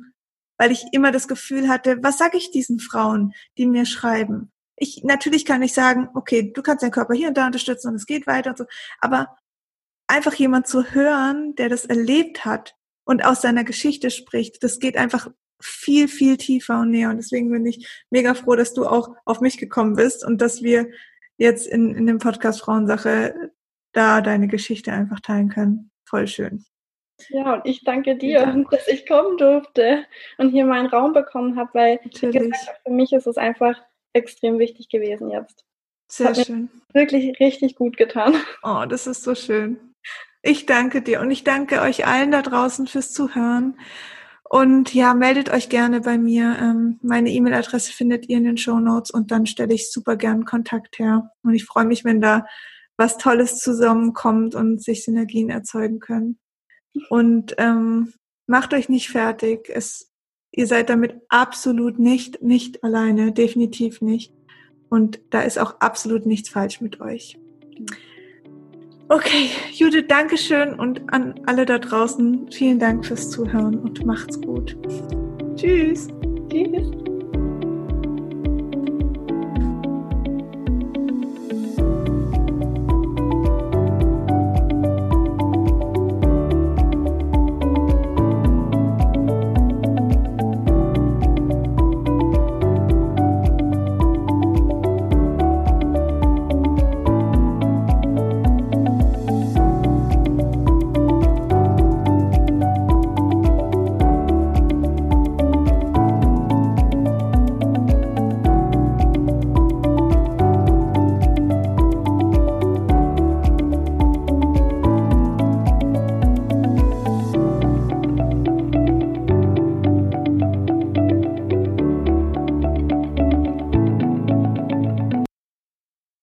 weil ich immer das Gefühl hatte, was sage ich diesen Frauen, die mir schreiben? Ich natürlich kann ich sagen, okay, du kannst deinen Körper hier und da unterstützen und es geht weiter und so, aber einfach jemand zu hören, der das erlebt hat und aus seiner Geschichte spricht, das geht einfach viel, viel tiefer und näher. Und deswegen bin ich mega froh, dass du auch auf mich gekommen bist und dass wir jetzt in, in dem Podcast Frauensache da deine Geschichte einfach teilen können. Voll schön. Ja, und ich danke dir, Dank. dass ich kommen durfte und hier meinen Raum bekommen habe, weil gesagt, für mich ist es einfach extrem wichtig gewesen jetzt. Sehr schön. Wirklich richtig gut getan. Oh, das ist so schön. Ich danke dir und ich danke euch allen da draußen fürs Zuhören. Und ja, meldet euch gerne bei mir. Ähm, meine E-Mail-Adresse findet ihr in den Show Notes und dann stelle ich super gern Kontakt her. Und ich freue mich, wenn da was Tolles zusammenkommt und sich Synergien erzeugen können. Und ähm, macht euch nicht fertig. Es, ihr seid damit absolut nicht, nicht alleine, definitiv nicht. Und da ist auch absolut nichts falsch mit euch. Okay, Judith, Dankeschön und an alle da draußen vielen Dank fürs Zuhören und macht's gut. Tschüss. Tschüss.